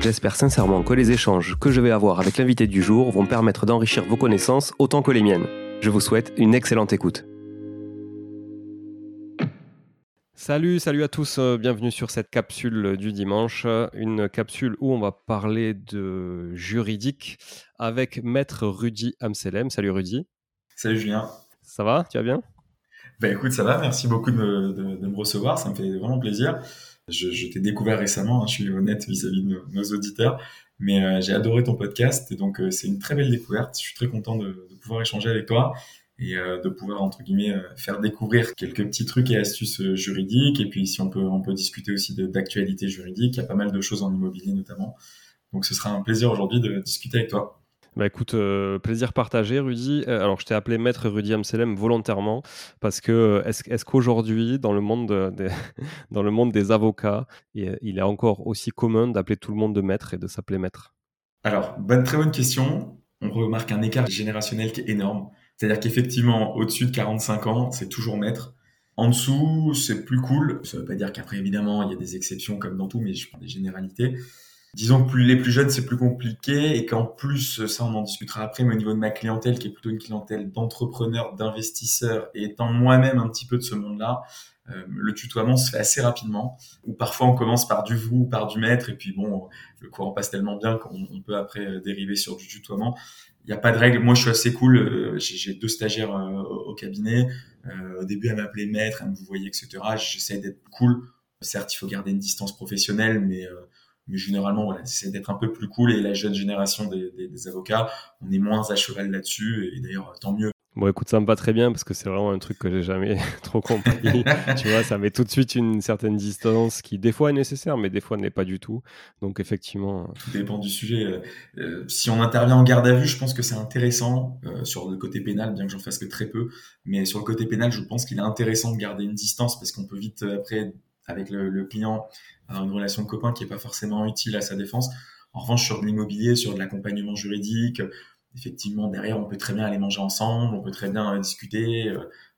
J'espère sincèrement que les échanges que je vais avoir avec l'invité du jour vont permettre d'enrichir vos connaissances autant que les miennes. Je vous souhaite une excellente écoute. Salut, salut à tous, euh, bienvenue sur cette capsule du dimanche, une capsule où on va parler de juridique avec maître Rudy Amselem. Salut Rudy. Salut Julien. Ça va? Tu vas bien? Bah écoute, ça va, merci beaucoup de me, recevoir, ça me fait vraiment plaisir. Je, t'ai découvert récemment, hein, je suis honnête vis-à-vis de nos, auditeurs, mais euh, j'ai adoré ton podcast et donc euh, c'est une très belle découverte. Je suis très content de pouvoir échanger avec toi et euh, de pouvoir entre guillemets faire découvrir quelques petits trucs et astuces juridiques et puis si on peut on peut discuter aussi d'actualité juridique, il y a pas mal de choses en immobilier notamment. Donc ce sera un plaisir aujourd'hui de discuter avec toi. Bah écoute, plaisir partagé, Rudy. alors, je t'ai appelé maître Rudy Amselem volontairement parce que est-ce qu'aujourd'hui, dans le monde des, dans le monde des avocats, il est encore aussi commun d'appeler tout le monde de maître et de s'appeler maître? Alors, bonne, très bonne question. On remarque un écart générationnel qui est énorme. C'est-à-dire qu'effectivement, au-dessus de 45 ans, c'est toujours maître. En dessous, c'est plus cool. Ça veut pas dire qu'après, évidemment, il y a des exceptions comme dans tout, mais je prends des généralités. Disons que plus les plus jeunes, c'est plus compliqué et qu'en plus, ça, on en discutera après, mais au niveau de ma clientèle, qui est plutôt une clientèle d'entrepreneurs, d'investisseurs, et étant moi-même un petit peu de ce monde-là, euh, le tutoiement se fait assez rapidement. Ou parfois, on commence par du vous, par du maître, et puis bon, le courant passe tellement bien qu'on peut après euh, dériver sur du tutoiement il n'y a pas de règle. Moi, je suis assez cool. Euh, j'ai deux stagiaires euh, au cabinet. Au début, elle m'appelait maître, elle me voyait, etc. J'essaie d'être cool. Certes, il faut garder une distance professionnelle, mais, mais généralement, voilà, j'essaie d'être un peu plus cool. Et la jeune génération des, des, des avocats, on est moins à cheval là-dessus. Et d'ailleurs, tant mieux. Bon, écoute, ça me va très bien parce que c'est vraiment un truc que j'ai jamais trop compris. tu vois, ça met tout de suite une certaine distance qui, des fois, est nécessaire, mais des fois, n'est pas du tout. Donc, effectivement. Euh, tout dépend du sujet. Euh, euh, si on intervient en garde à vue, je pense que c'est intéressant sur le côté pénal, bien que j'en fasse que très peu. Mais sur le côté pénal, je pense qu'il est intéressant de garder une distance parce qu'on peut vite, après, avec le, client, une relation de copain qui est pas forcément utile à sa défense. En revanche, sur de l'immobilier, sur de l'accompagnement juridique, effectivement, derrière, on peut très bien aller manger ensemble, on peut très bien discuter.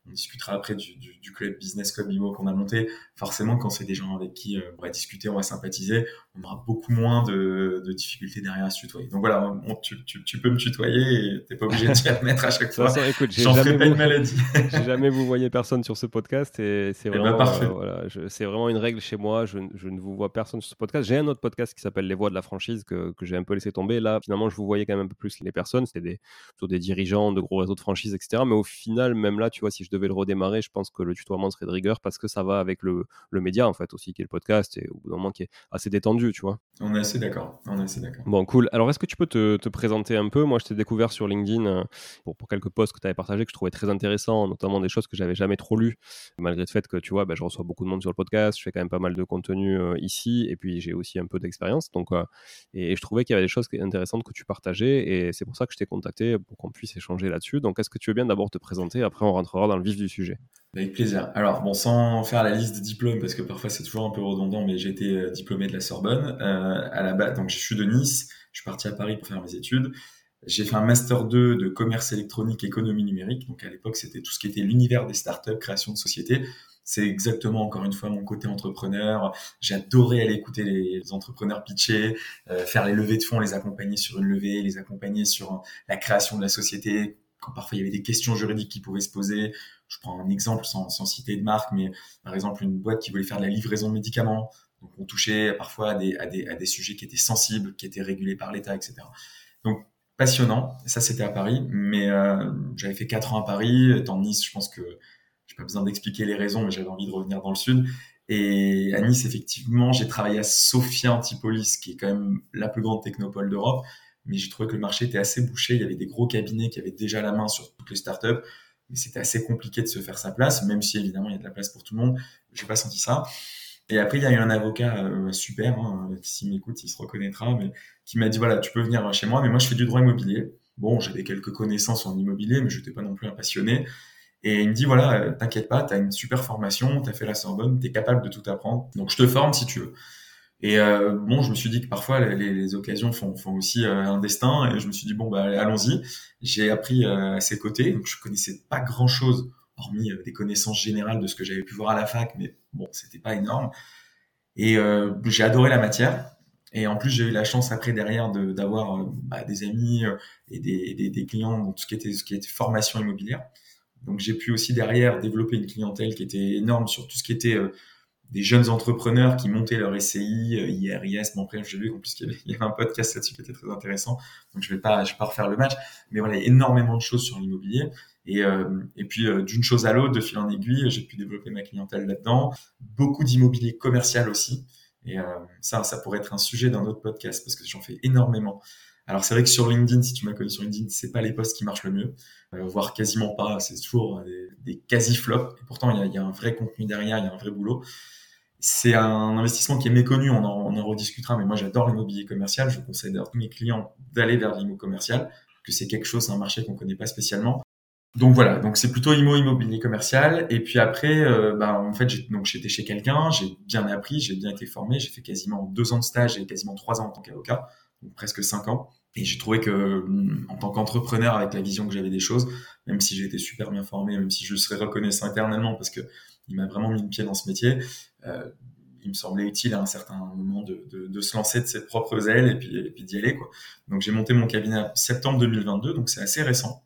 On discutera après du, du, du club Business Club Imo qu'on a monté. Forcément, quand c'est des gens avec qui euh, on va discuter, on va sympathiser, on aura beaucoup moins de, de difficultés derrière à se tutoyer. Donc voilà, tu, tu, tu, peux me tutoyer et t'es pas obligé de t'y remettre à chaque fois. J'en ferai pas une maladie. j'ai jamais vous voyez personne sur ce podcast et c'est eh ben, vraiment, euh, voilà, c'est vraiment une règle chez moi. Je, je, ne vous vois personne sur ce podcast. J'ai un autre podcast qui s'appelle Les Voix de la franchise que, que j'ai un peu laissé tomber. Là, finalement, je vous voyais quand même un peu plus les personnes. C'était des, plutôt des dirigeants de gros réseaux de franchise, etc. Mais au final, même là, tu vois, si je devais le redémarrer, je pense que le tutoiement serait de rigueur parce que ça va avec le, le média, en fait, aussi, qui est le podcast et au bout d'un moment qui est assez détendu, tu vois. On est assez d'accord. On est assez d'accord. Bon, cool. Alors, est-ce que tu peux te, te présenter un peu? Moi, je t'ai découvert sur LinkedIn euh, pour, pour, quelques posts que tu avais partagés que je trouvais très intéressants, notamment des choses que j'avais jamais trop lues, malgré le fait que, tu vois, bah, je reçois beaucoup de monde sur le podcast, je fais quand même pas mal de contenu euh, ici, et puis j'ai aussi un peu d'expérience. Donc, euh, et, je trouvais qu'il y avait des choses intéressantes que tu partageais, et c'est pour ça que je t'ai contacté pour qu'on puisse échanger là-dessus. Donc, est-ce que tu veux bien d'abord te présenter? Après, on rentrera dans le vif du sujet. Avec plaisir. Alors, bon, sans faire la liste des diplômes, parce que parfois c'est toujours un peu redondant, mais j'ai été euh, diplômé de la Sorbonne euh, à la base. Donc, je suis de Nice. Je suis parti à Paris pour faire mes études. J'ai fait un master 2 de commerce électronique, économie numérique. Donc, à l'époque, c'était tout ce qui était l'univers des startups, création de sociétés. C'est exactement, encore une fois, mon côté entrepreneur. J'adorais aller écouter les entrepreneurs pitcher, euh, faire les levées de fonds, les accompagner sur une levée, les accompagner sur la création de la société, quand parfois il y avait des questions juridiques qui pouvaient se poser. Je prends un exemple sans, citer de marque, mais par exemple une boîte qui voulait faire de la livraison de médicaments. Donc on touchait parfois à des, sujets qui étaient sensibles, qui étaient régulés par l'État, etc. Donc passionnant. Ça c'était à Paris, mais euh, j'avais fait quatre ans à Paris. Étant Nice, je pense que j'ai pas besoin d'expliquer les raisons, mais j'avais envie de revenir dans le sud. Et à Nice, effectivement, j'ai travaillé à Sophia Antipolis, qui est quand même la plus grande technopole d'Europe mais j'ai trouvé que le marché était assez bouché. Il y avait des gros cabinets qui avaient déjà la main sur toutes les startups, mais c'était assez compliqué de se faire sa place, même si évidemment il y a de la place pour tout le monde. J'ai pas senti ça. Et après, il y a eu un avocat super, hein, s'il m'écoute, il se reconnaîtra, mais qui m'a dit voilà, tu peux venir chez moi, mais moi je fais du droit immobilier. Bon, j'avais quelques connaissances en immobilier, mais je n'étais pas non plus un passionné. Et il me dit, voilà, euh, t'inquiète pas, t'as une super formation, t'as fait la Sorbonne, t'es capable de tout apprendre. Donc, je te forme si tu veux. Et euh, bon, je me suis dit que parfois les, les occasions font, font aussi euh, un destin, et je me suis dit bon bah allons-y. J'ai appris à ses côtés, donc je connaissais pas grand-chose, hormis des connaissances générales de ce que j'avais pu voir à la fac, mais bon, c'était pas énorme. Et j'ai adoré la matière. Et en plus, j'ai eu la chance après derrière d'avoir bah, des amis et des, des, des, clients dans tout ce qui était, ce qui était formation immobilière. Donc j'ai pu aussi derrière développer une clientèle qui était énorme sur tout ce qui était euh, des jeunes entrepreneurs qui montaient leur SCI, euh, IRIS. Après, j'ai vu en plus qu'il y, avait un podcast là-dessus qui était très intéressant. Donc, je vais pas, je vais pas refaire le match. Mais voilà, y énormément de choses sur l'immobilier. Et, euh, et puis, euh, d'une chose à l'autre, de fil en aiguille, j'ai pu développer ma clientèle là-dedans. Beaucoup d'immobilier commercial aussi. Et euh, ça, ça pourrait être un sujet d'un autre podcast parce que j'en fais énormément. Alors c'est vrai que sur LinkedIn, si tu m'as connu sur LinkedIn, c'est pas les posts qui marchent le mieux, euh, voire quasiment pas. C'est toujours des, des quasi flops. Et pourtant, il y a, y a, un vrai contenu derrière, il y a un vrai boulot. C'est un investissement qui est méconnu, on en, on en rediscutera. Mais moi, j'adore l'immobilier commercial. Je conseille à tous mes clients d'aller vers l'immobilier commercial, que c'est quelque chose, un marché qu'on connaît pas spécialement. Donc voilà, donc c'est plutôt immo immobilier commercial. Et puis après, euh, bah, en fait, donc j'étais chez quelqu'un, j'ai bien appris, j'ai bien été formé, j'ai fait quasiment deux ans de stage et quasiment trois ans en tant qu'avocat, donc presque cinq ans. Et j'ai trouvé que en tant qu'entrepreneur, avec la vision que j'avais des choses, même si j'ai été super bien formé, même si je serais reconnaissant éternellement parce que il m'a vraiment mis le pied dans ce métier, euh, il me semblait utile à un certain moment de, se lancer de ses propres ailes et puis, d'y aller quoi. Donc j'ai monté mon cabinet en septembre 2022, donc c'est assez récent.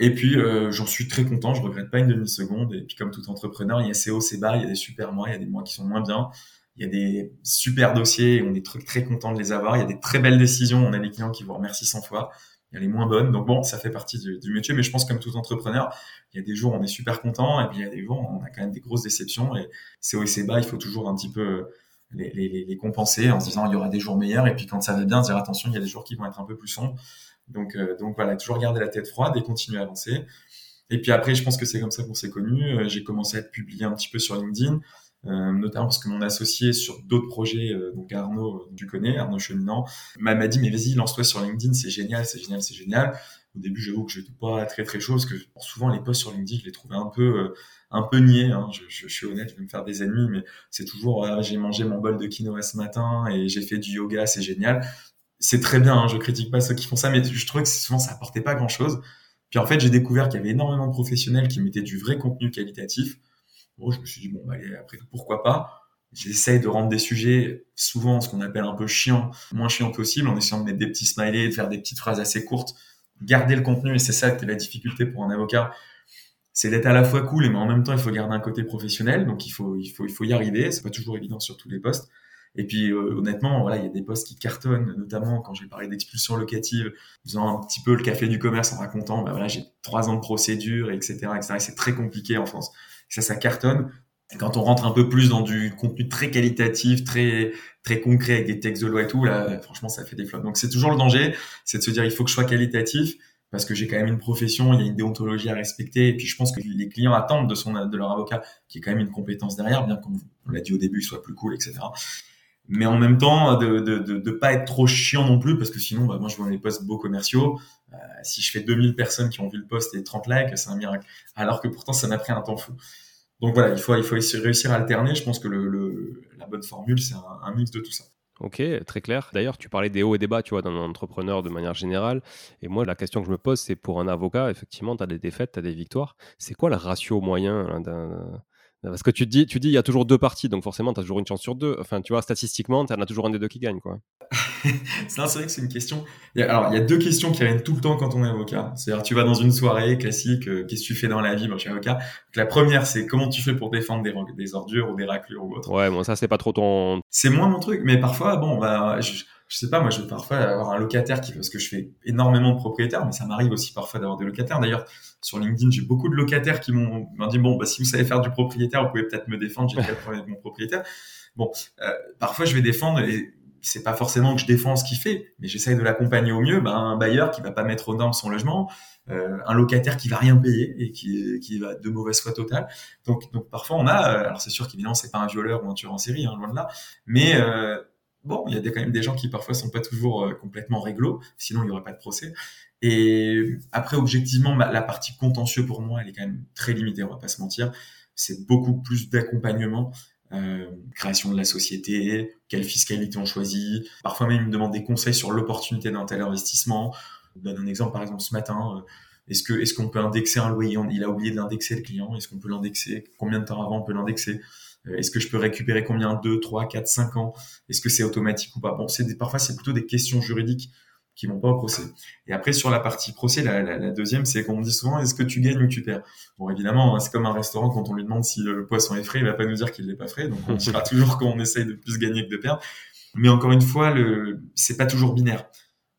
Et puis, euh, j'en suis très content, je regrette pas une demi-seconde. Et puis, comme tout entrepreneur, il y a ses hauts, ses bas, il y a des super mois, il y a des mois qui sont moins bien. Il y a des super dossiers on est très, très content de les avoir. Il y a des très belles décisions, on a des clients qui vous remercient 100 fois. A les moins bonnes. Donc bon, ça fait partie du, métier, mais je pense comme tout entrepreneur, il y a des jours où on est super content et puis il y a des jours où on a quand même des grosses déceptions. Et ces hauts et ces bas, il faut toujours un petit peu les, les, compenser en se disant il y aura des jours meilleurs. Et puis quand ça va bien, dire attention, il y a des jours qui vont être un peu plus sombres. Donc, euh, donc voilà, toujours garder la tête froide et continuer à avancer. Et puis après, je pense que c'est comme ça qu'on s'est connus. Euh, j'ai commencé à être publié un petit peu sur LinkedIn, euh, notamment parce que mon associé sur d'autres projets, euh, donc Arnaud, tu connais, Arnaud Cheminant, m'a dit mais vas-y, lance-toi sur LinkedIn, c'est génial, c'est génial, c'est génial. Au début, j'avoue que je n'étais pas très très chaud parce que souvent les posts sur LinkedIn, je les trouvais un peu un peu niais. Hein. Je, je, je, suis honnête, je vais me faire des ennemis, mais c'est toujours ah, j'ai mangé mon bol de quinoa ce matin et j'ai fait du yoga, c'est génial c'est très bien, hein, je critique pas ceux qui font ça, mais je trouvais que souvent ça apportait pas grand chose. Puis en fait, j'ai découvert qu'il y avait énormément de professionnels qui mettaient du vrai contenu qualitatif. Bon, je me suis dit, bon, bah, après pourquoi pas? J'essaye de rendre des sujets, souvent ce qu'on appelle un peu chiant, moins chiant possible, en essayant de mettre des petits smileys, de faire des petites phrases assez courtes, garder le contenu, et c'est ça qui est la difficulté pour un avocat, c'est d'être à la fois cool, mais en même temps, il faut garder un côté professionnel, donc il faut, il faut, il faut y arriver, c'est pas toujours évident sur tous les postes. Et puis euh, honnêtement, voilà, il y a des postes qui cartonnent, notamment quand j'ai parlé d'expulsion locative, faisant un petit peu le café du commerce en racontant, bah voilà, j'ai trois ans de procédure, etc., etc. Et c'est très compliqué en France. Ça, ça cartonne. Et quand on rentre un peu plus dans du contenu très qualitatif, très très concret avec des textes de loi et tout, là, franchement, ça fait des flops. Donc c'est toujours le danger, c'est de se dire il faut que je sois qualitatif parce que j'ai quand même une profession, il y a une déontologie à respecter, et puis je pense que les clients attendent de son de leur avocat qui est quand même une compétence derrière, bien comme on l'a dit au début, soit plus cool, etc mais en même temps de, de, de, pas être trop chiant non plus parce que sinon bah, moi je vois mes posts beaux commerciaux euh, si je fais 2000 personnes qui ont vu le post et 30 likes c'est un miracle alors que pourtant ça m'a pris un temps fou donc voilà il faut il faut réussir à alterner je pense que le, la bonne formule c'est un, mix de tout ça Ok, très clair. D'ailleurs, tu parlais des hauts et des bas, tu vois, d'un entrepreneur de manière générale. Et moi, la question que je me pose, c'est pour un avocat, effectivement, tu as des défaites, tu as des victoires. C'est quoi le ratio moyen hein, parce que tu dis, tu dis, il y a toujours deux parties, donc forcément, tu as toujours une chance sur deux. Enfin, tu vois, statistiquement, tu en as toujours un des deux qui gagne, quoi. c'est vrai que c'est une question. alors, il y a deux questions qui reviennent tout le temps quand on est avocat. C'est-à-dire, tu vas dans une soirée classique, euh, qu'est-ce que tu fais dans la vie Moi, je suis avocat. Donc, la première, c'est comment tu fais pour défendre des, des ordures ou des raclures ou autre. Ouais, bon, ça, c'est pas trop ton. C'est moins mon truc, mais parfois, bon, bah, je, je sais pas, moi, je vais parfois avoir un locataire qui, parce que je fais énormément de propriétaires, mais ça m'arrive aussi parfois d'avoir des locataires. D'ailleurs, sur LinkedIn, j'ai beaucoup de locataires qui m'ont dit, bon, bah, si vous savez faire du propriétaire, vous pouvez peut-être me défendre, j'ai pas de problème avec mon propriétaire. Bon, euh, parfois, je vais défendre et c'est pas forcément que je défends ce qu'il fait, mais j'essaye de l'accompagner au mieux. Ben, un bailleur qui va pas mettre aux normes son logement, euh, un locataire qui va rien payer et qui, qui va de mauvaise foi totale. Donc, donc parfois on a, euh, alors c'est sûr qu'évidemment c'est pas un violeur ou un tueur en série, hein, loin de là, mais euh, bon, il y a quand même des gens qui parfois sont pas toujours euh, complètement réglo, sinon il y aurait pas de procès. Et après, objectivement, la partie contentieux pour moi, elle est quand même très limitée, on va pas se mentir. C'est beaucoup plus d'accompagnement euh, création de la société, quelle fiscalité on choisit. Parfois même, ils me demandent des conseils sur l'opportunité d'un tel investissement. Je donne un exemple, par exemple, ce matin. Euh, est-ce que est-ce qu'on peut indexer un loyer? Il a oublié de l'indexer le client. Est-ce qu'on peut l'indexer? Combien de temps avant on peut l'indexer? Est-ce que je peux récupérer combien? 2, 3, 4, 5 ans? Est-ce que c'est automatique ou pas? Bon, c'est parfois c'est plutôt des questions juridiques qui vont pas au procès. Et après, sur la partie procès, la, la, la deuxième, c'est qu'on me dit souvent, est-ce que tu gagnes ou tu perds? Bon, évidemment, c'est comme un restaurant, quand on lui demande si le poisson est frais, il va pas nous dire qu'il n'est pas frais, donc on dira toujours qu'on essaye de plus gagner que de perdre. Mais encore une fois, le, c'est pas toujours binaire.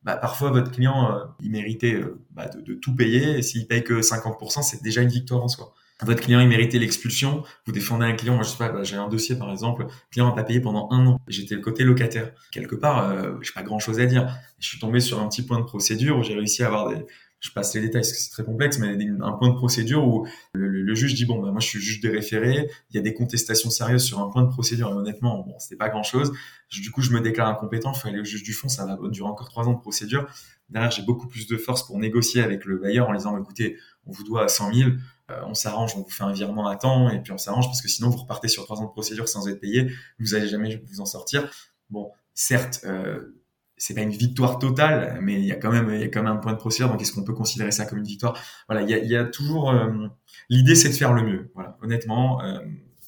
Bah, parfois, votre client, euh, il méritait euh, bah, de, de, tout payer, et s'il paye que 50%, c'est déjà une victoire en soi votre client il méritait l'expulsion, vous défendez un client, moi je sais pas, bah, j'ai un dossier par exemple, le client n'a pas payé pendant un an, j'étais le côté locataire. Quelque part, euh, j'ai pas grand chose à dire. Je suis tombé sur un petit point de procédure où j'ai réussi à avoir des, je passe les détails parce que c'est très complexe, mais un point de procédure où le, juge dit bon bah moi je suis juge des référés, il y a des contestations sérieuses sur un point de procédure et honnêtement bon c'était pas grand chose. Du coup je me déclare incompétent, faut aller au juge du fond, ça va durer encore trois ans de procédure. Derrière j'ai beaucoup plus de force pour négocier avec le bailleur en disant écoutez on vous doit 100 000, euh, on s'arrange, on vous fait un virement à temps et puis on s'arrange parce que sinon vous repartez sur trois ans de procédure sans être payé, vous allez jamais vous en sortir. Bon, certes, euh, c'est pas une victoire totale, mais il y a quand même il y a quand même un point de procédure. Donc est-ce qu'on peut considérer ça comme une victoire? Voilà, il y a, y a toujours euh, l'idée, c'est de faire le mieux. Voilà, honnêtement.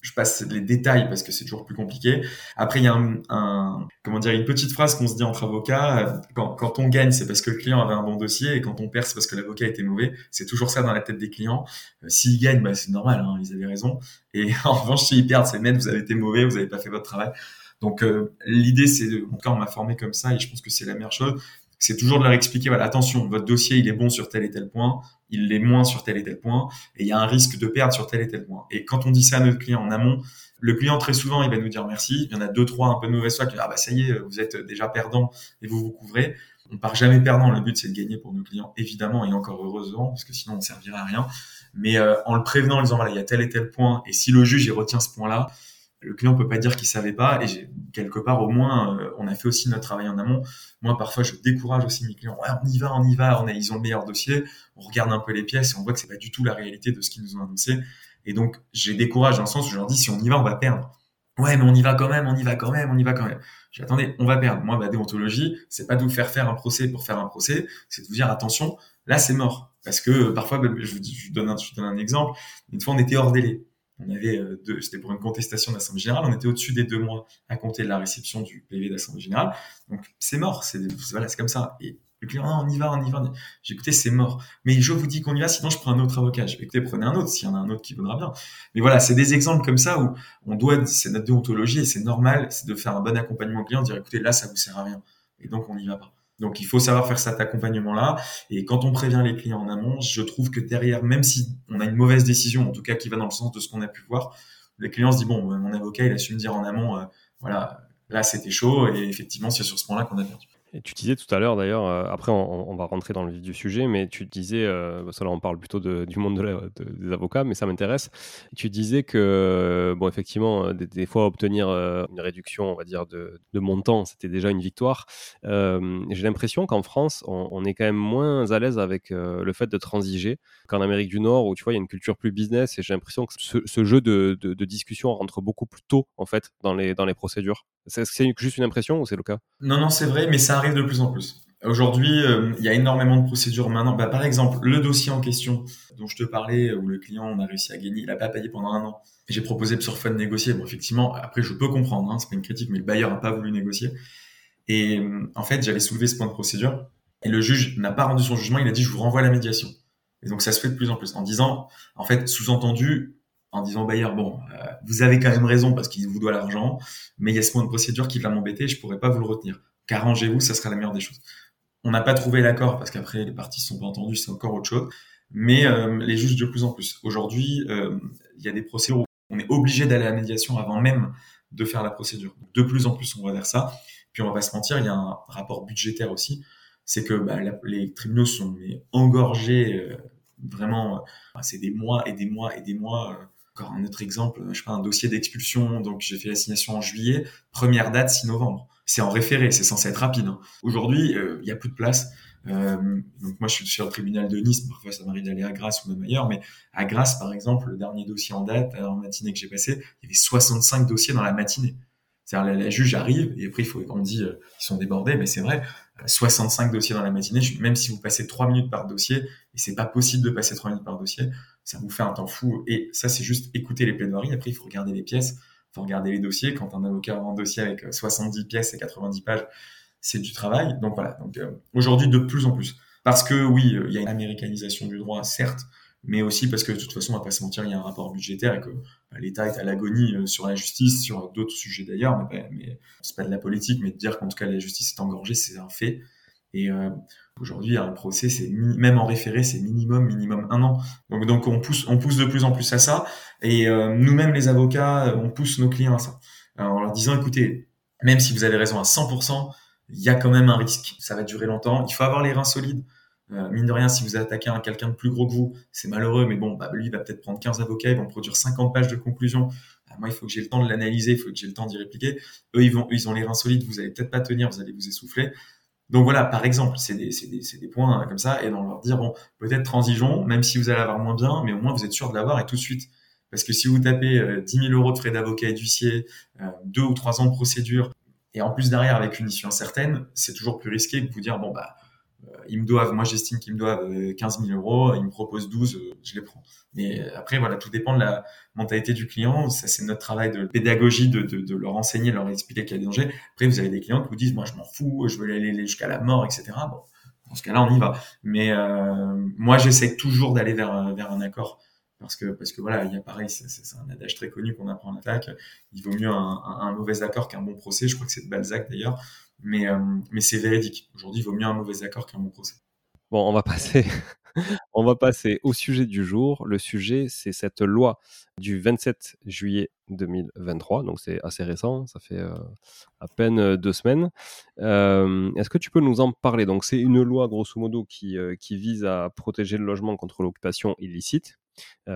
Je passe les détails parce que c'est toujours plus compliqué. Après, il y a un, un comment dire, une petite phrase qu'on se dit entre avocats. Quand, quand on gagne, c'est parce que le client avait un bon dossier, et quand on perd, c'est parce que l'avocat était mauvais. C'est toujours ça dans la tête des clients. Euh, s'ils gagnent, bah, c'est normal, hein, ils avaient raison. Et en revanche, s'ils perdent, c'est mettre, vous avez été mauvais, vous n'avez pas fait votre travail. Donc euh, l'idée, c'est, de, en tout cas, on m'a formé comme ça, et je pense que c'est la meilleure chose c'est toujours de leur expliquer, voilà, attention, votre dossier, il est bon sur tel et tel point, il l'est moins sur tel et tel point, et il y a un risque de perdre sur tel et tel point. Et quand on dit ça à notre client en amont, le client, très souvent, il va nous dire merci. Il y en a deux, trois un peu de mauvaise foi qui disent, ah bah ça y est, vous êtes déjà perdant et vous vous couvrez. On part jamais perdant. Le but, c'est de gagner pour nos clients, évidemment, et encore heureusement, parce que sinon, on ne servirait à rien. Mais euh, en le prévenant, en disant, voilà, il y a tel et tel point, et si le juge, il retient ce point-là, le client peut pas dire qu'il savait pas et quelque part au moins euh, on a fait aussi notre travail en amont. Moi parfois je décourage aussi mes clients. Ouais, on y va on y va. On ils ont le meilleur dossier. On regarde un peu les pièces et on voit que c'est pas du tout la réalité de ce qu'ils nous ont annoncé. Et donc j'ai décourage dans le sens où je leur dis si on y va on va perdre. Ouais mais on y va quand même on y va quand même on y va quand même. J'ai attendez on va perdre. Moi ma déontologie c'est pas de vous faire faire un procès pour faire un procès c'est de vous dire attention là c'est mort. Parce que parfois je, je, donne un, je donne un exemple. Une fois on était hors délai on avait euh, deux, c'était pour une contestation d'assemblée générale, on était au-dessus des deux mois à compter de la réception du PV d'assemblée générale. Donc c'est mort, c'est voilà, c'est comme ça. Et le client, on y va, on y va. J'ai écouté, c'est mort. Mais je vous dis qu'on y va, sinon je prends un autre avocat. J'ai écouté, prenez un autre, s'il y en a un autre qui vaudra bien. Mais voilà, c'est des exemples comme ça où on doit, c'est notre déontologie et c'est normal, c'est de faire un bon accompagnement au client, dire écoutez, là, ça vous sert à rien. Et donc, on n'y va pas. Donc il faut savoir faire cet accompagnement-là. Et quand on prévient les clients en amont, je trouve que derrière, même si on a une mauvaise décision, en tout cas qui va dans le sens de ce qu'on a pu voir, les clients se disent bon, mon avocat il a su me dire en amont, euh, voilà, là c'était chaud et effectivement c'est sur ce point-là qu'on a perdu. Tu disais tout à l'heure, d'ailleurs, euh, après on, va rentrer dans le vif du sujet, mais tu disais, euh, on parle plutôt du monde de des avocats, mais ça m'intéresse. Tu disais que, bon, effectivement, euh, des, fois obtenir une réduction, on va dire, de, de montant, c'était déjà une victoire. J'ai l'impression qu'en France, on, est quand même moins à l'aise avec le fait de transiger qu'en Amérique du Nord, où tu vois, il y a une culture plus business, et j'ai l'impression que ce, jeu de, de, discussion rentre beaucoup plus tôt, en fait, dans les, dans les procédures. Est-ce que c'est juste une impression ou c'est le cas? Non, non, c'est vrai, mais ça arrive de plus en plus. Aujourd'hui, euh, il y a énormément de procédures maintenant. Bah, par exemple, le dossier en question dont je te parlais, où le client, a réussi à gagner, il n'a pas payé pendant un an. J'ai proposé sur Fun de négocier. Bon, effectivement, après, je peux comprendre, hein, c'est pas une critique, mais le bailleur n'a pas voulu négocier. Et en fait, j'avais soulevé ce point de procédure, et le juge n'a pas rendu son jugement. Il a dit, je vous renvoie à la médiation. Et donc, ça se fait de plus en plus, en disant, en fait, sous-entendu, en disant au bailleur bon, euh, vous avez quand même raison parce qu'il vous doit l'argent, mais il y a ce point de procédure qui va m'embêter, je pourrais pas vous le retenir. Qu'arrangez-vous, ça sera la meilleure des choses. On n'a pas trouvé l'accord parce qu'après les parties sont pas entendues, c'est encore autre chose. Mais euh, les juges de plus en plus. Aujourd'hui, euh, il y a des procédures où on est obligé d'aller à la médiation avant même de faire la procédure. De plus en plus, on va vers ça. Puis on va pas se mentir, il y a un rapport budgétaire aussi. C'est que bah, les tribunaux sont engorgés euh, vraiment. c'est des mois et des mois et des mois. encore un autre exemple, je sais pas, un dossier d'expulsion. Donc j'ai fait l'assignation en juillet. Première date 6 novembre. C'est en référé, c'est censé être rapide. Hein. Aujourd'hui, il y a plus de place. Euh, donc moi, je suis sur le tribunal de Nice. Parfois, ça m'arrive d'aller à Grasse ou même ailleurs. Mais à Grasse, par exemple, le dernier dossier en date, en matinée que j'ai passé, il y avait 65 dossiers dans la matinée. C'est-à-dire, la, juge arrive et après, il faut qu'on dit euh, qu'ils sont débordés, mais c'est vrai. 65 dossiers dans la matinée. Même si vous passez 3 minutes par dossier, et c'est pas possible de passer 3 minutes par dossier, ça vous fait un temps fou. Et ça, c'est juste écouter les plaidoiries. Après, il faut regarder les pièces, faut regarder les dossiers. Quand un avocat a un dossier avec 70 pièces et 90 pages, c'est du travail. Donc voilà. Donc euh, aujourd'hui, de plus en plus. Parce que oui, euh, il y a une américanisation du droit, certes, mais aussi parce que de toute façon, on va pas se mentir, il y a un rapport budgétaire et que bah, l'État est à l'agonie euh, sur la justice, sur d'autres sujets d'ailleurs, mais, mais c'est pas de la politique, mais de dire qu'en tout cas la justice est engorgée, c'est un fait. Et euh, aujourd'hui, un procès, c'est même en référé, c'est minimum, minimum un an. Donc, on pousse, on pousse de plus en plus à ça. Et nous-mêmes, les avocats, on pousse nos clients à ça, en leur disant, écoutez, même si vous avez raison à 100%, il y a quand même un risque. Ça va durer longtemps. Il faut avoir les reins solides. Euh, mine de rien, si vous attaquez un quelqu'un de plus gros que vous, c'est malheureux, mais bon, bah, lui, il va peut-être prendre 15 avocats, ils vont produire 50 pages de conclusion. Bah, moi, il faut que j'ai le temps de l'analyser, il faut que j'ai le temps d'y répliquer. Eux, ils vont, ils ont les reins solides, vous allez peut-être pas tenir, vous allez vous essouffler. Donc voilà, par exemple, c'est des, des, des, points comme ça, et dans leur dire, bon, peut-être transigeons, même si vous allez avoir moins bien, mais au moins vous êtes sûr de l'avoir et tout de suite. Parce que si vous tapez euh, 10 000 euros de frais d'avocat et d'huissier, euh, deux ou trois ans de procédure, et en plus derrière avec une issue incertaine, c'est toujours plus risqué que vous dire bon bah euh, ils me doivent, moi j'estime qu'ils me doivent 15 euh, 000 euros, ils me proposent 12, euh, je les prends. Mais après voilà, tout dépend de la mentalité du client. Ça c'est notre travail de pédagogie de, de, de, leur enseigner, de leur expliquer qu'il y a des dangers. Après vous avez des clients qui vous disent moi je m'en fous, je veux aller jusqu'à la mort, etc. Bon, dans ce cas-là on y va. Mais euh, moi j'essaie toujours d'aller vers vers un accord parce que parce que voilà il y a pareil c'est un adage très connu qu'on apprend en attaque il vaut mieux un, un, mauvais accord qu'un bon procès je crois que c'est de Balzac d'ailleurs mais euh, mais c'est véridique. Aujourd'hui il vaut mieux un mauvais accord qu'un bon procès. Bon on va passer on va passer au sujet du jour. Le sujet c'est cette loi du 27 juillet 2023 donc c'est assez récent ça fait euh, à peine euh, deux semaines. Est-ce que tu peux nous en parler? Donc c'est une loi grosso modo qui qui vise à protéger le logement contre l'occupation illicite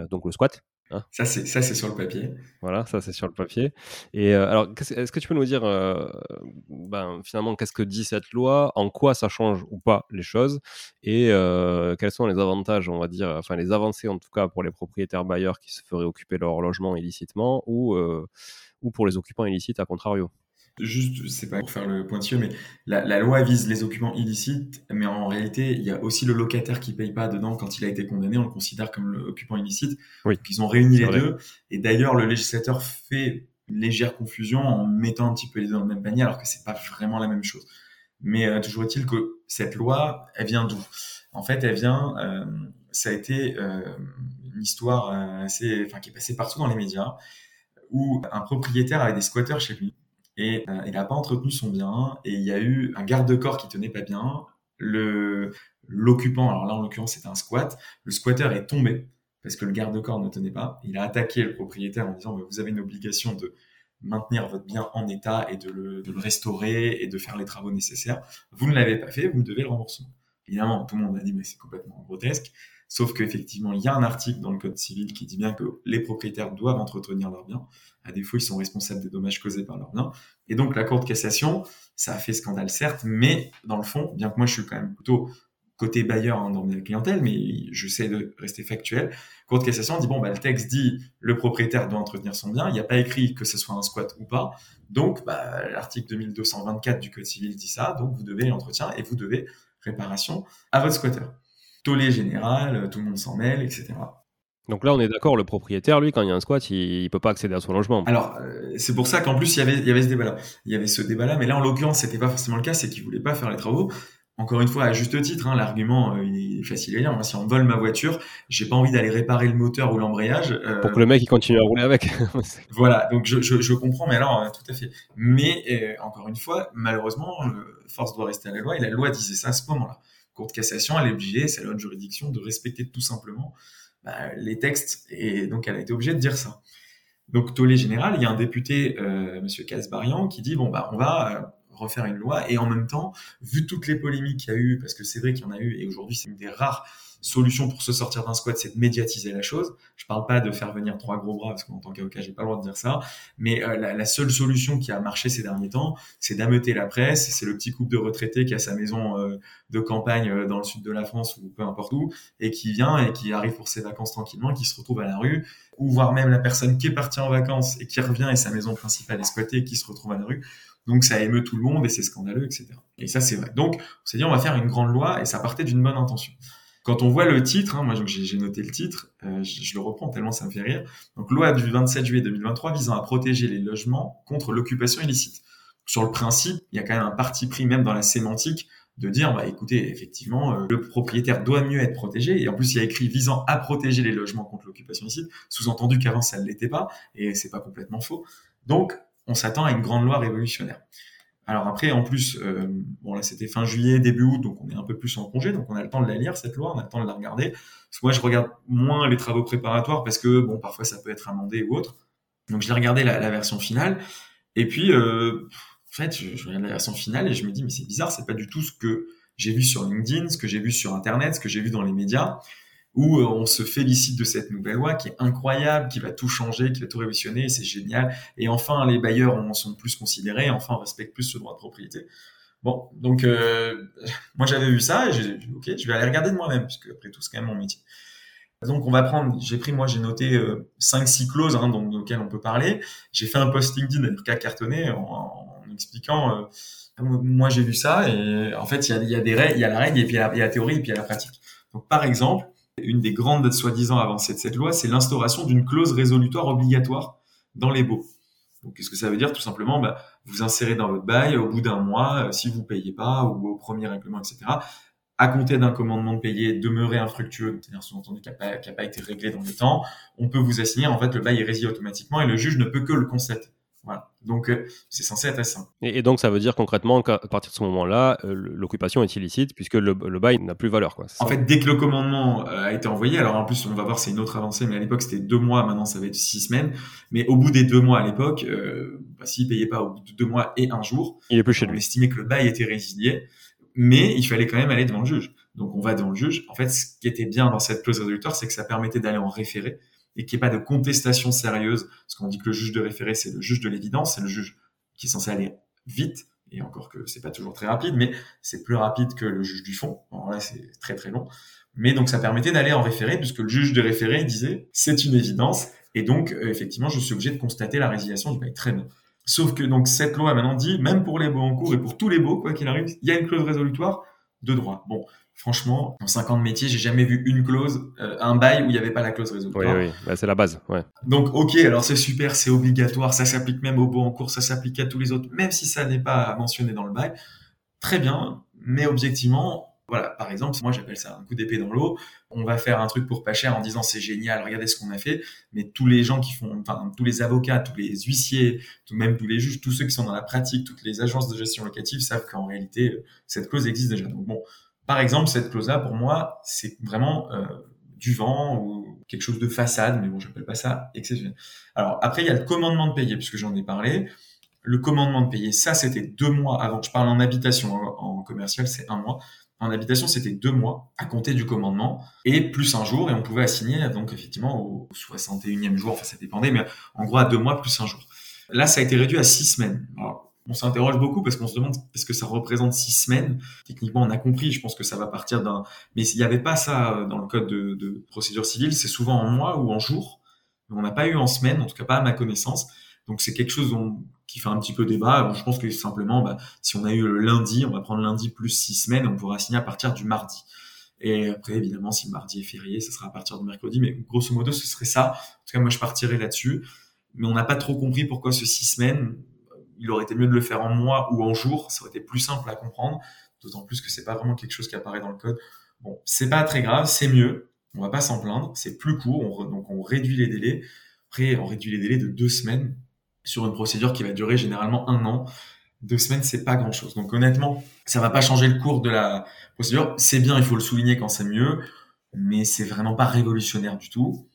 donc le squat. Hein. Ça, c'est, ça, c'est sur le papier. Voilà, ça, c'est sur le papier. Et euh, alors, est-ce que tu peux nous dire, euh, ben, finalement, qu'est-ce que dit cette loi? En quoi ça change ou pas les choses? Et quels sont les avantages, on va dire, enfin, les avancées en tout cas pour les propriétaires bailleurs qui se feraient occuper leur logement illicitement ou, ou pour les occupants illicites à contrario? Juste, c'est pas pour faire le pointilleux, mais la, loi vise les occupants illicites, mais en réalité, il y a aussi le locataire qui paye pas dedans quand il a été condamné, on le considère comme l'occupant illicite. Oui. ils ont réuni les deux. Et d'ailleurs, le législateur fait une légère confusion en mettant un petit peu les deux dans le même panier, alors que c'est pas vraiment la même chose. Mais euh, toujours est-il que cette loi, elle vient d'où? En fait, elle vient, euh, ça a été euh, une histoire assez, enfin, qui est passée partout dans les médias, où un propriétaire avait des squatteurs chez lui et euh, il n'a pas entretenu son bien et il y a eu un garde-corps qui tenait pas bien. Le l'occupant, alors là en l'occurrence c'était un squat, le squatter est tombé parce que le garde-corps ne tenait pas. Il a attaqué le propriétaire en disant vous avez une obligation de maintenir votre bien en état et de le, de le restaurer et de faire les travaux nécessaires. Vous ne l'avez pas fait, vous devez le remboursement. Évidemment, tout le monde a dit mais c'est complètement grotesque. Sauf qu'effectivement, il y a un article dans le Code civil qui dit bien que les propriétaires doivent entretenir leurs biens. À défaut, ils sont responsables des dommages causés par leurs biens. Et donc, la Cour de cassation, ça a fait scandale, certes, mais dans le fond, bien que moi, je suis quand même plutôt côté bailleur hein, dans ma clientèle, mais j'essaie de rester factuel. Cour de cassation dit bon, bah, le texte dit le propriétaire doit entretenir son bien. Il n'y a pas écrit que ce soit un squat ou pas. Donc, bah, l'article 2224 du Code civil dit ça. Donc, vous devez l'entretien et vous devez réparation à votre squatter tollé général, euh, tout le monde s'en mêle, etc. Donc là, on est d'accord, le propriétaire, lui, quand il y a un squat, il, ne peut pas accéder à son logement. Alors, euh, c'est pour ça qu'en plus, il y avait, il y avait ce débat-là. Il y avait ce débat-là, mais là, en l'occurrence, c'était pas forcément le cas, c'est qu'il voulait pas faire les travaux. Encore une fois, à juste titre, hein, l'argument euh, il est facile à lire. Moi, si on vole ma voiture, j'ai pas envie d'aller réparer le moteur ou l'embrayage. Pour que le mec il continue à rouler avec. voilà, donc je, je, je, comprends, mais alors tout à fait. Mais encore une fois, malheureusement, force doit rester à la loi, et la loi disait ça à ce moment-là. Cour de cassation, elle est obligée, c'est la juridiction, de respecter tout simplement bah, les textes. Et donc, elle a été obligée de dire ça. Donc, tollé général, il y a un député, euh, Monsieur Casbarian, qui dit bon bah on va euh, refaire une loi. Et en même temps, vu toutes les polémiques qu'il y a eu, parce que c'est vrai qu'il y en a eu, et aujourd'hui c'est une des rares solution pour se sortir d'un squat, c'est de médiatiser la chose. Je parle pas de faire venir trois gros bras, parce qu'en tant qu'avocat, j'ai pas le droit de dire ça. Mais euh, la, seule solution qui a marché ces derniers temps, c'est d'ameuter la presse. C'est le petit couple de retraités qui a sa maison euh, de campagne euh, dans le sud de la France ou peu importe où, et qui vient et qui arrive pour ses vacances tranquillement, qui se retrouve à la rue, ou voire même la personne qui est partie en vacances et qui revient et sa maison principale est squattée et qui se retrouve à la rue. Donc ça émeut tout le monde et c'est scandaleux, etc. Et ça c'est vrai. Donc on s'est dit on va faire une grande loi et ça partait d'une bonne intention. Quand on voit le titre, hein, moi j'ai noté le titre, euh, je, le reprends tellement ça me fait rire. Donc loi du 27 juillet 2023 visant à protéger les logements contre l'occupation illicite. Sur le principe, il y a quand même un parti pris même dans la sémantique de dire bah écoutez effectivement euh, le propriétaire doit mieux être protégé et en plus il y a écrit visant à protéger les logements contre l'occupation illicite, sous-entendu qu'avant ça ne l'était pas et c'est pas complètement faux. Donc on s'attend à une grande loi révolutionnaire. Alors après, en plus, euh, bon là c'était fin juillet, début août, donc on est un peu plus en congé, donc on a le temps de la lire cette loi, on a le temps de la regarder. Parce que moi je regarde moins les travaux préparatoires parce que bon parfois ça peut être amendé ou autre. Donc je l'ai regardé la, version finale, et puis euh, en fait je, je, regarde la version finale et je me dis mais c'est bizarre, c'est pas du tout ce que j'ai vu sur LinkedIn, ce que j'ai vu sur Internet, ce que j'ai vu dans les médias où euh, on se félicite de cette nouvelle loi qui est incroyable, qui va tout changer, qui va tout révolutionner, c'est génial. Et enfin, les bailleurs en sont plus considérés, enfin, on respecte plus ce droit de propriété. Bon, donc euh, moi j'avais vu ça et j'ai dit ok, je vais aller regarder de moi-même puisque après tout c'est quand même mon métier. Donc on va prendre, j'ai pris moi j'ai noté euh, 5-6 clauses hein, auxquelles on peut parler. J'ai fait un post LinkedIn avec cas cartonné en, en expliquant euh, moi j'ai vu ça et en fait il y a, y a, des règles, il y a la règle et puis il y a la théorie et puis il y a la pratique. Donc par exemple une des grandes soi-disant avancées de cette loi, c'est l'instauration d'une clause résolutoire obligatoire dans les baux. Donc, qu'est-ce que ça veut dire? Tout simplement, bah, vous insérez dans votre bail au bout d'un mois, euh, si vous payez pas ou au premier règlement, etc. À compter d'un commandement de payer demeuré infructueux, c'est-à-dire sous-entendu qui n'a pas, été réglé dans le temps, on peut vous assigner. En fait, le bail est résilié automatiquement et le juge ne peut que le constater. Donc, euh, c'est censé être assez simple. Et, donc, ça veut dire concrètement qu'à partir de ce moment-là, euh, l'occupation est illicite puisque le, bail n'a plus valeur. Quoi, en fait, dès que le commandement euh, a été envoyé, alors en plus, on va voir, c'est une autre avancée, mais à l'époque, c'était deux mois, maintenant, ça va être six semaines. Mais au bout des deux mois à l'époque, bah, s'il payait pas au bout de deux mois et un jour, il est plus chez on lui. estimait que le bail était résilié, mais il fallait quand même aller devant le juge. Donc, on va devant le juge. En fait, ce qui était bien dans cette clause résolutoire, c'est que ça permettait d'aller en référé et qu'il n'y ait pas de contestation sérieuse, parce qu'on dit que le juge de référé, c'est le juge de l'évidence, c'est le juge qui est censé aller vite, et encore que c'est pas toujours très rapide, mais c'est plus rapide que le juge du fond. Alors là, c'est très très long. Mais donc ça permettait d'aller en référé, puisque le juge de référé disait c'est une évidence, et donc euh, effectivement, je suis obligé de constater la résiliation du bail. Très bien. Sauf que donc cette loi a maintenant dit, même pour les baux en cours et pour tous les baux, quoi qu'il arrive, il y a une clause résolutoire de droit. Bon, Franchement, en 50 métiers, j'ai jamais vu une clause, euh, un bail où il n'y avait pas la clause résolutoire. Oui, oui, bah, c'est la base. Ouais. Donc, ok, alors c'est super, c'est obligatoire, ça s'applique même au beau en cours, ça s'applique à tous les autres, même si ça n'est pas mentionné dans le bail. Très bien, mais objectivement, voilà, par exemple, moi j'appelle ça un coup d'épée dans l'eau. On va faire un truc pour pas cher en disant c'est génial, regardez ce qu'on a fait. Mais tous les gens qui font, enfin tous les avocats, tous les huissiers, tout même tous les juges, tous ceux qui sont dans la pratique, toutes les agences de gestion locative savent qu'en réalité cette clause existe déjà. Donc bon, par exemple, cette clause-là, pour moi, c'est vraiment euh, du vent ou quelque chose de façade, mais bon, j'appelle pas ça exceptionnel. Alors après, il y a le commandement de payer, puisque j'en ai parlé. Le commandement de payer, ça, c'était deux mois avant. Je parle en habitation, en commercial, c'est un mois. En habitation, c'était deux mois à compter du commandement et plus un jour, et on pouvait assigner donc effectivement au 61e jour, enfin ça dépendait, mais en gros à deux mois plus un jour. Là, ça a été réduit à six semaines. On s'interroge beaucoup parce qu'on se demande est-ce que ça représente six semaines? Techniquement, on a compris. Je pense que ça va partir d'un. Mais il n'y avait pas ça euh, dans le code de, procédure civile. C'est souvent en mois ou en jours. on n'a pas eu en semaine, en tout cas pas à ma connaissance. Donc c'est quelque chose qui fait un petit peu débat. je pense que simplement, bah, si on a eu le lundi, on va prendre lundi plus six semaines, on pourra signer à partir du mardi. Et après, évidemment, si le mardi est férié, ce sera à partir du mercredi. Mais grosso modo, ce serait ça. En tout cas, moi, je partirais là-dessus. Mais on n'a pas trop compris pourquoi ce six semaines il aurait été mieux de le faire en mois ou en jour, ça aurait été plus simple à comprendre, d'autant plus que c'est pas vraiment quelque chose qui apparaît dans le code. Bon, c'est pas très grave, c'est mieux, on va pas s'en plaindre, c'est plus court, donc on réduit les délais. Après, on réduit les délais de deux semaines sur une procédure qui va durer généralement un an. Deux semaines, c'est pas grand chose. Donc honnêtement, ça va pas changer le cours de la procédure. C'est bien, il faut le souligner quand c'est mieux, mais c'est vraiment pas révolutionnaire du tout.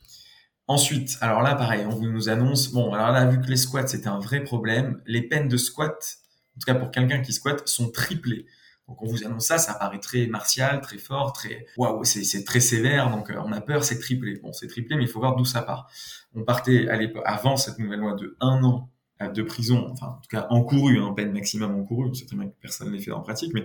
Ensuite, alors là, pareil, on nous annonce, bon, alors là, vu que les squats, c'était un vrai problème, les peines de squat en tout cas pour quelqu'un qui squatte, sont triplés. Donc on vous annonce ça, ça paraît très martial, très fort, très waouh, c'est très sévère, donc euh, on a peur, c'est triplé. Bon, c'est triplé, mais il faut voir d'où ça part. On partait à l'époque, avant cette nouvelle loi de un an de prison, enfin en tout cas encouru, hein, peine maximum encouru, on sait très bien que personne ne l'ait fait en pratique, mais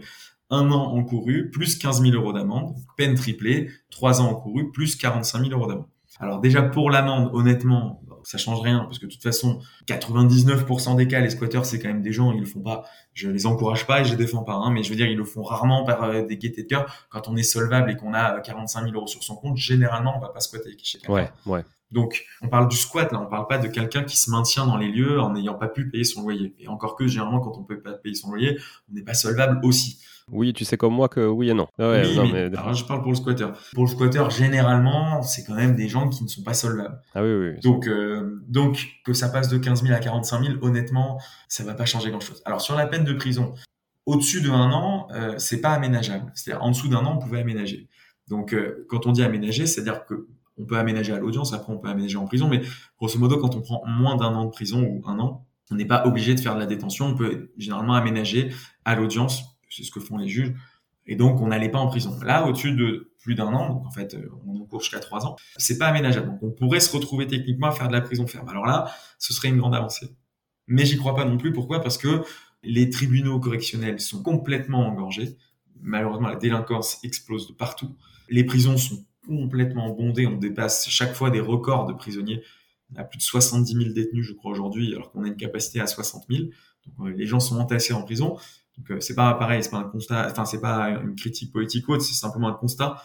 un an encouru, plus 15 000 euros d'amende, peine triplée, trois ans encouru, plus 45 000 euros d'amende. Alors déjà pour l'amende, honnêtement, ça change rien parce que de toute façon 99% des cas les squatteurs c'est quand même des gens ils le font pas je les encourage pas et je les défends pas hein, mais je veux dire ils le font rarement par euh, des gaietés de cœur quand on est solvable et qu'on a 45 000 euros sur son compte généralement on va pas squatter chez quelqu'un ouais ouais donc, on parle du squat, là, on parle pas de quelqu'un qui se maintient dans les lieux en n'ayant pas pu payer son loyer. Et encore que, généralement, quand on peut pas payer son loyer, on n'est pas solvable aussi. Oui, tu sais comme moi que oui et non. oui, mais, je parle pour le squatter. Pour le squatter, généralement, c'est quand même des gens qui ne sont pas solvables. Ah oui, oui. Donc, euh, donc que ça passe de 15 000 à 45 000, honnêtement, ça va pas changer grand-chose. Alors, sur la peine de prison, au-dessus d'un an, euh, c'est pas aménageable. C'est-à-dire, en dessous d'un an, on pouvait aménager. Donc, euh, quand on dit aménager, c'est-à-dire que on peut aménager à l'audience, après on peut aménager en prison, mais grosso modo, quand on prend moins d'un an de prison ou un an, on n'est pas obligé de faire de la détention, on peut généralement aménager à l'audience, c'est ce que font les juges, et donc on n'allait pas en prison. Là, au-dessus de plus d'un an, donc en fait on encourt jusqu'à trois ans, c'est pas aménageable. Donc on pourrait se retrouver techniquement à faire de la prison ferme. Alors là, ce serait une grande avancée. Mais j'y crois pas non plus. Pourquoi? Parce que les tribunaux correctionnels sont complètement engorgés. Malheureusement, la délinquance explose de partout. Les prisons sont complètement bondé. On dépasse chaque fois des records de prisonniers. On a plus de 70 000 détenus, je crois, aujourd'hui, alors qu'on a une capacité à 60 000. Donc, euh, les gens sont entassés en prison. Donc, euh, c'est pas pareil, c'est pas un constat, enfin, c'est pas une critique politique ou autre, c'est simplement un constat.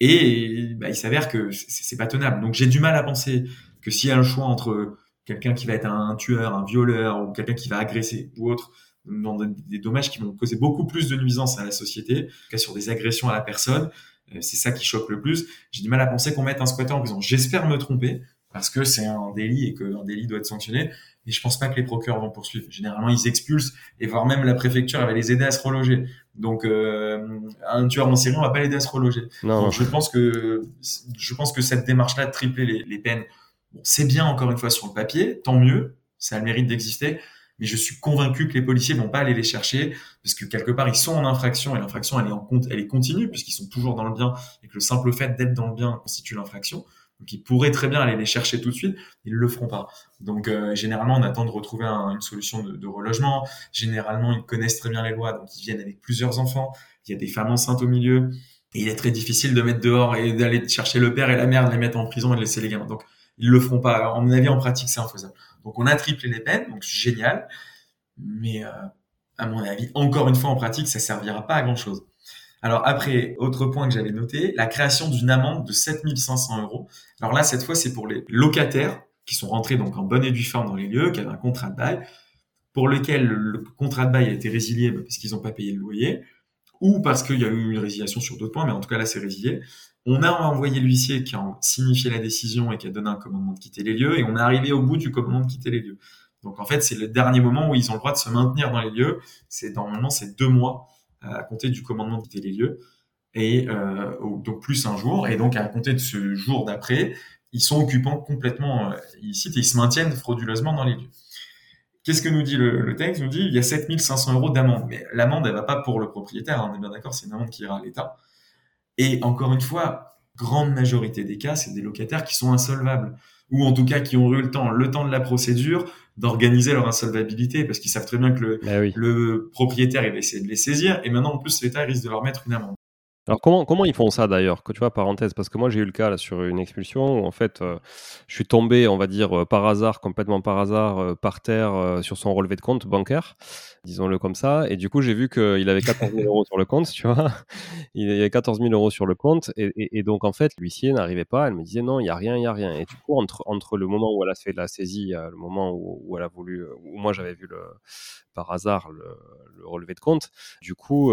Et bah, il s'avère que c'est pas tenable. Donc, j'ai du mal à penser que s'il y a un choix entre quelqu'un qui va être un tueur, un violeur, ou quelqu'un qui va agresser ou autre, dans des dommages qui vont causer beaucoup plus de nuisances à la société, qu'à sur des agressions à la personne, euh, c'est ça qui choque le plus. J'ai du mal à penser qu'on mette un squatter en prison. J'espère me tromper parce que c'est un délit et qu'un délit doit être sanctionné. Mais je pense pas que les procureurs vont poursuivre. Généralement, ils expulsent et voire même la préfecture va les aider à se reloger. Donc, euh, un tueur en série, on va pas l'aider à se reloger. Non. je pense que je pense que cette démarche-là de tripler les, les peines, bon, c'est bien encore une fois sur le papier, tant mieux, ça a le mérite d'exister mais je suis convaincu que les policiers vont pas aller les chercher parce que quelque part ils sont en infraction et l'infraction elle est en compte, elle est continue puisqu'ils sont toujours dans le bien et que le simple fait d'être dans le bien constitue l'infraction. Donc ils pourraient très bien aller les chercher tout de suite, ils le feront pas. Donc euh, généralement on attend de retrouver une solution de, de, relogement. Généralement ils connaissent très bien les lois, donc ils viennent avec plusieurs enfants. Il y a des femmes enceintes au milieu. Et il est très difficile de mettre dehors et d'aller chercher le père et la mère, de les mettre en prison et de laisser les gamins. Donc ils le feront pas. À mon avis, en pratique, c'est infaisable. Donc on a triplé les peines, donc c'est génial. Mais euh, à mon avis, encore une fois, en pratique, ça servira pas à grand chose. Alors après, autre point que j'avais noté, la création d'une amende de 7500 euros. Alors là, cette fois, c'est pour les locataires qui sont rentrés donc en bonne et due forme dans les lieux, qui avaient un contrat de bail, pour lequel le contrat de bail a été résilié bah, parce qu'ils n'ont pas payé le loyer, ou parce qu'il y a eu une résiliation sur d'autres points, mais en tout cas là, c'est résilié. On a envoyé l'huissier qui a signifié la décision et qui a donné un commandement de quitter les lieux, et on est arrivé au bout du commandement de quitter les lieux. Donc en fait, c'est le dernier moment où ils ont le droit de se maintenir dans les lieux. C'est normalement c'est deux mois à compter du commandement de quitter les lieux, et euh, donc plus un jour. Et donc à compter de ce jour d'après, ils sont occupants complètement euh, ici et ils se maintiennent frauduleusement dans les lieux. Qu'est-ce que nous dit le, texte? Il nous dit il y a 7500 euros d'amende, mais l'amende elle va pas pour le propriétaire. Hein, on est bien d'accord, c'est une amende qui ira à l'État. Et encore une fois, grande majorité des cas, c'est des locataires qui sont insolvables ou en tout cas qui ont eu le temps, le temps de la procédure, d'organiser leur insolvabilité parce qu'ils savent très bien que le, bah le propriétaire il va essayer de les saisir et maintenant en plus l'État risque de leur mettre une amende. Alors comment, comment ils font ça d'ailleurs Que tu vois, parenthèse, parce que moi j'ai eu le cas là, sur une expulsion où en fait euh, je suis tombé, on va dire euh, par hasard, complètement par hasard, euh, par terre sur son relevé de compte bancaire, disons-le comme ça, et du coup j'ai vu qu'il avait 14 000 euros sur le compte, tu vois, il y avait 14 000 euros sur le compte, et, donc en fait l'huissier n'arrivait pas, elle me disait non, il y a rien, il y a rien, et du coup entre, entre le moment où elle a fait la saisie, le moment où, où elle a voulu, où moi j'avais vu le, par hasard le, le, relevé de compte, du coup,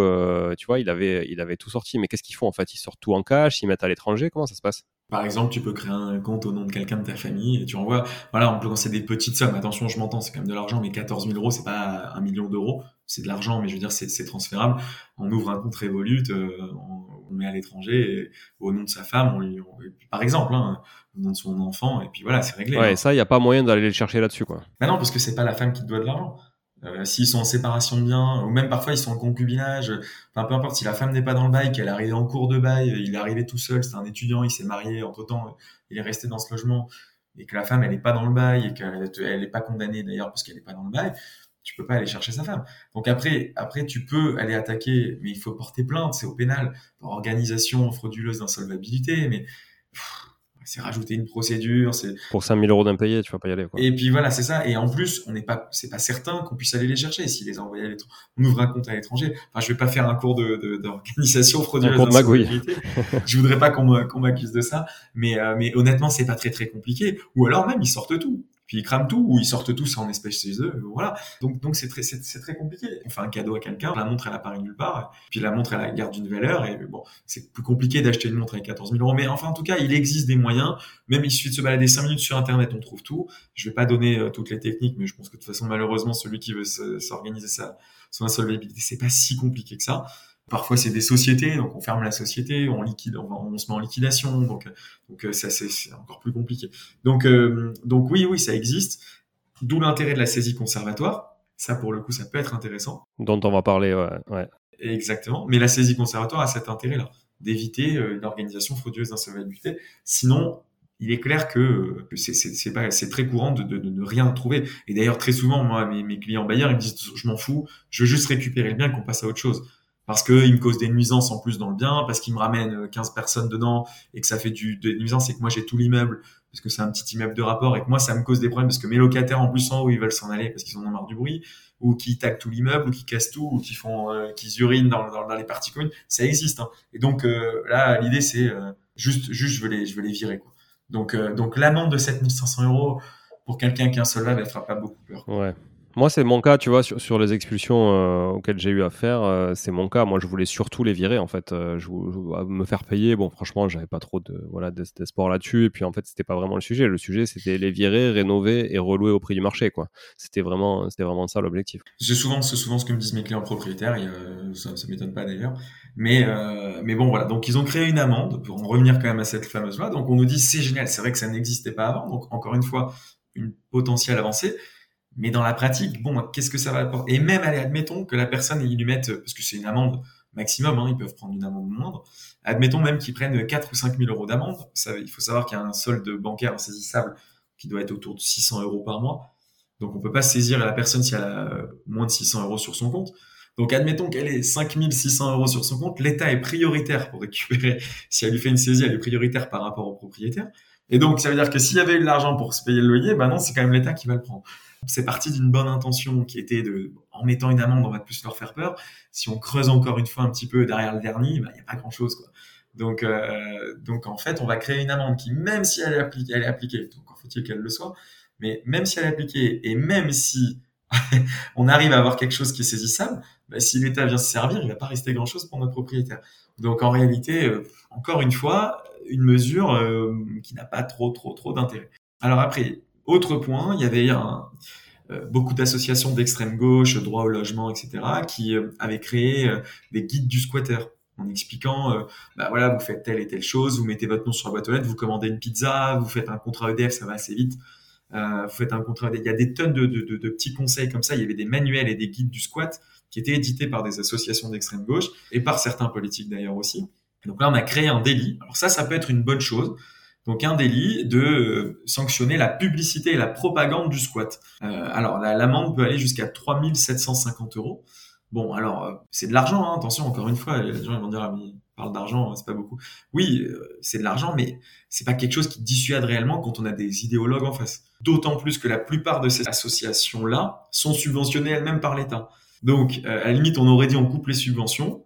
tu vois, il avait, il avait tout sorti mais qu'est-ce qu'ils font en fait? Ils sortent tout en cash, ils mettent à l'étranger, comment ça se passe? Par exemple, tu peux créer un compte au nom de quelqu'un de ta famille et tu envoies. Voilà, on peut lancer des petites sommes. Attention, je m'entends, c'est quand même de l'argent, mais 14 000 euros, c'est pas un million d'euros. C'est de l'argent, mais je veux dire, c'est transférable. On ouvre un compte Revolut, euh, on, met à l'étranger au nom de sa femme, on lui, par exemple, hein, au nom de son enfant, et puis voilà, c'est réglé. Ouais, hein. ça, il n'y a pas moyen d'aller le chercher là-dessus, quoi. Bah non, parce que c'est pas la femme qui te doit de l'argent Euh, s'ils sont en séparation de biens, ou même parfois ils sont en concubinage, enfin peu importe, si la femme n'est pas dans le bail, qu'elle est arrivée en cours de bail, il est arrivé tout seul, c'est un étudiant, il s'est marié, entre-temps, il est resté dans ce logement, et que la femme, elle n'est pas dans le bail, et qu'elle n'est pas condamnée d'ailleurs parce qu'elle n'est pas dans le bail, tu peux pas aller chercher sa femme. Donc après, après tu peux aller attaquer, mais il faut porter plainte, c'est au pénal, pour organisation frauduleuse d'insolvabilité, mais c'est rajouter une procédure, c'est pour 5000 euros d'impayé, tu vas pas y aller. Quoi. Et puis voilà, c'est ça. Et en plus, on n'est pas, c'est pas certain qu'on puisse aller les chercher si les envoyer à l'étranger. On ouvre un compte à l'étranger. Enfin, je vais pas faire un cours de d'organisation frauduleuse. Un cours de je voudrais pas qu'on m'accuse de ça, mais euh, mais honnêtement, c'est pas très très compliqué. Ou alors même ils sortent tout puis ils crament tout ou ils sortent tous en espèces chez eux voilà. Donc donc c'est très c'est très compliqué. On fait un cadeau à quelqu'un la montre elle apparaît nulle part puis la montre elle garde une valeur et bon c'est plus compliqué d'acheter une montre avec 14 000 euros mais enfin en tout cas il existe des moyens. Même il suffit de se balader 5 minutes sur internet on trouve tout. Je vais pas donner euh, toutes les techniques mais je pense que de toute façon malheureusement celui qui veut s'organiser sa son insolvabilité c'est pas si compliqué que ça Parfois, c'est des sociétés, donc on ferme la société, on liquide, on, se met en liquidation, donc donc euh, ça c'est encore plus compliqué. Donc euh, donc oui oui ça existe. D'où l'intérêt de la saisie conservatoire. Ça pour le coup ça peut être intéressant. Dont on va parler ouais. ouais. Exactement. Mais la saisie conservatoire a cet intérêt-là d'éviter euh, une organisation frauduleuse d'insolvabilité. Sinon, il est clair que c'est pas c'est très courant de, de, de, ne rien trouver et d'ailleurs très souvent moi mes, mes clients bailleurs ils me disent je m'en fous je veux juste récupérer le bien qu'on passe à autre chose parce qu'il me cause des nuisances en plus dans le bien, parce qu'il me ramène 15 personnes dedans et que ça fait du, des nuisances et que moi j'ai tout l'immeuble parce que c'est un petit immeuble de rapport et que moi ça me cause des problèmes parce que mes locataires en plus en haut ils veulent s'en aller parce qu'ils en ont marre du bruit ou qui taguent tout l'immeuble ou qui cassent tout ou qui font euh, qui urinent dans, les parties communes ça existe hein. et donc euh, là l'idée c'est euh, juste juste je veux les je veux les virer donc donc l'amende de 7500 euros pour quelqu'un qui est insolvable elle fera pas beaucoup peur moi, c'est mon cas, tu vois, sur, les expulsions euh, auxquelles j'ai eu affaire, euh, c'est mon cas. Moi, je voulais surtout les virer, en fait. Euh, je, me faire payer. Bon, franchement, j'avais pas trop de voilà d'espoir là-dessus. Et puis, en fait, c'était pas vraiment le sujet. Le sujet, c'était les virer, rénover et relouer au prix du marché, quoi. C'était vraiment, c'était vraiment ça l'objectif. C'est souvent, c'est souvent ce que me disent mes clients propriétaires. Ça, ça m'étonne pas d'ailleurs. Mais, mais bon, voilà. Donc, ils ont créé une amende pour en revenir quand même à cette fameuse loi. Donc, on nous dit c'est génial. C'est vrai que ça n'existait pas avant. Donc, encore une fois, une potentielle avancée. Mais dans la pratique, bon, qu'est-ce que ça va apporter? Et même, allez, admettons que la personne, ils lui mettent, parce que c'est une amende maximum, hein, ils peuvent prendre une amende moindre. Admettons même qu'ils prennent 4 ou 5 000 euros d'amende. Il faut savoir qu'il y a un solde bancaire insaisissable qui doit être autour de 600 euros par mois. Donc, on peut pas saisir la personne si elle a moins de 600 euros sur son compte. Donc, admettons qu'elle ait 5600 euros sur son compte. L'État est prioritaire pour récupérer. Si elle lui fait une saisie, elle est prioritaire par rapport au propriétaire. Et donc, ça veut dire que s'il y avait eu de l'argent pour se payer le loyer, ben non, c'est quand même l'État qui va le prendre. C'est parti d'une bonne intention qui était de, en mettant une amende, on va plus leur faire peur. Si on creuse encore une fois un petit peu derrière le vernis, il n'y a pas grand chose, quoi. Donc, euh, donc en fait, on va créer une amende qui, même si elle est appliquée, elle est appliquée, donc faut-il qu'elle le soit, mais même si elle est appliquée et même si on arrive à avoir quelque chose qui est saisissable, bah, si l'État vient se servir, il va pas rester grand-chose pour notre propriétaire. Donc en réalité, euh, encore une fois, une mesure euh, qui n'a pas trop, trop, trop d'intérêt. Alors après, autre point, il y avait euh, beaucoup d'associations d'extrême gauche, droit au logement, etc., qui euh, avaient créé euh, des guides du squatter en expliquant, bah voilà, vous faites telle et telle chose, vous mettez votre nom sur la boîte aux lettres, vous commandez une pizza, vous faites un contrat EDF, ça va assez vite. vous faites un contrat EDF. Il y a des tonnes de, petits conseils comme ça. Il y avait des manuels et des guides du squat qui étaient édités par des associations d'extrême gauche et par certains politiques d'ailleurs aussi. Donc là, on a créé un délit. Alors ça, ça peut être une bonne chose donc un délit de euh, sanctionner la publicité et la propagande du squat. Euh, alors l'amende peut aller jusqu'à 3750 euros. Bon, alors euh, c'est de l'argent, hein, attention, encore une fois, les gens ils vont dire, ah, parle d'argent, c'est pas beaucoup. Oui, c'est de l'argent, mais c'est pas quelque chose qui dissuade réellement quand on a des idéologues en face. D'autant plus que la plupart de ces associations-là sont subventionnées elles-mêmes par l'État. Donc, à la limite, on aurait dit on coupe les subventions,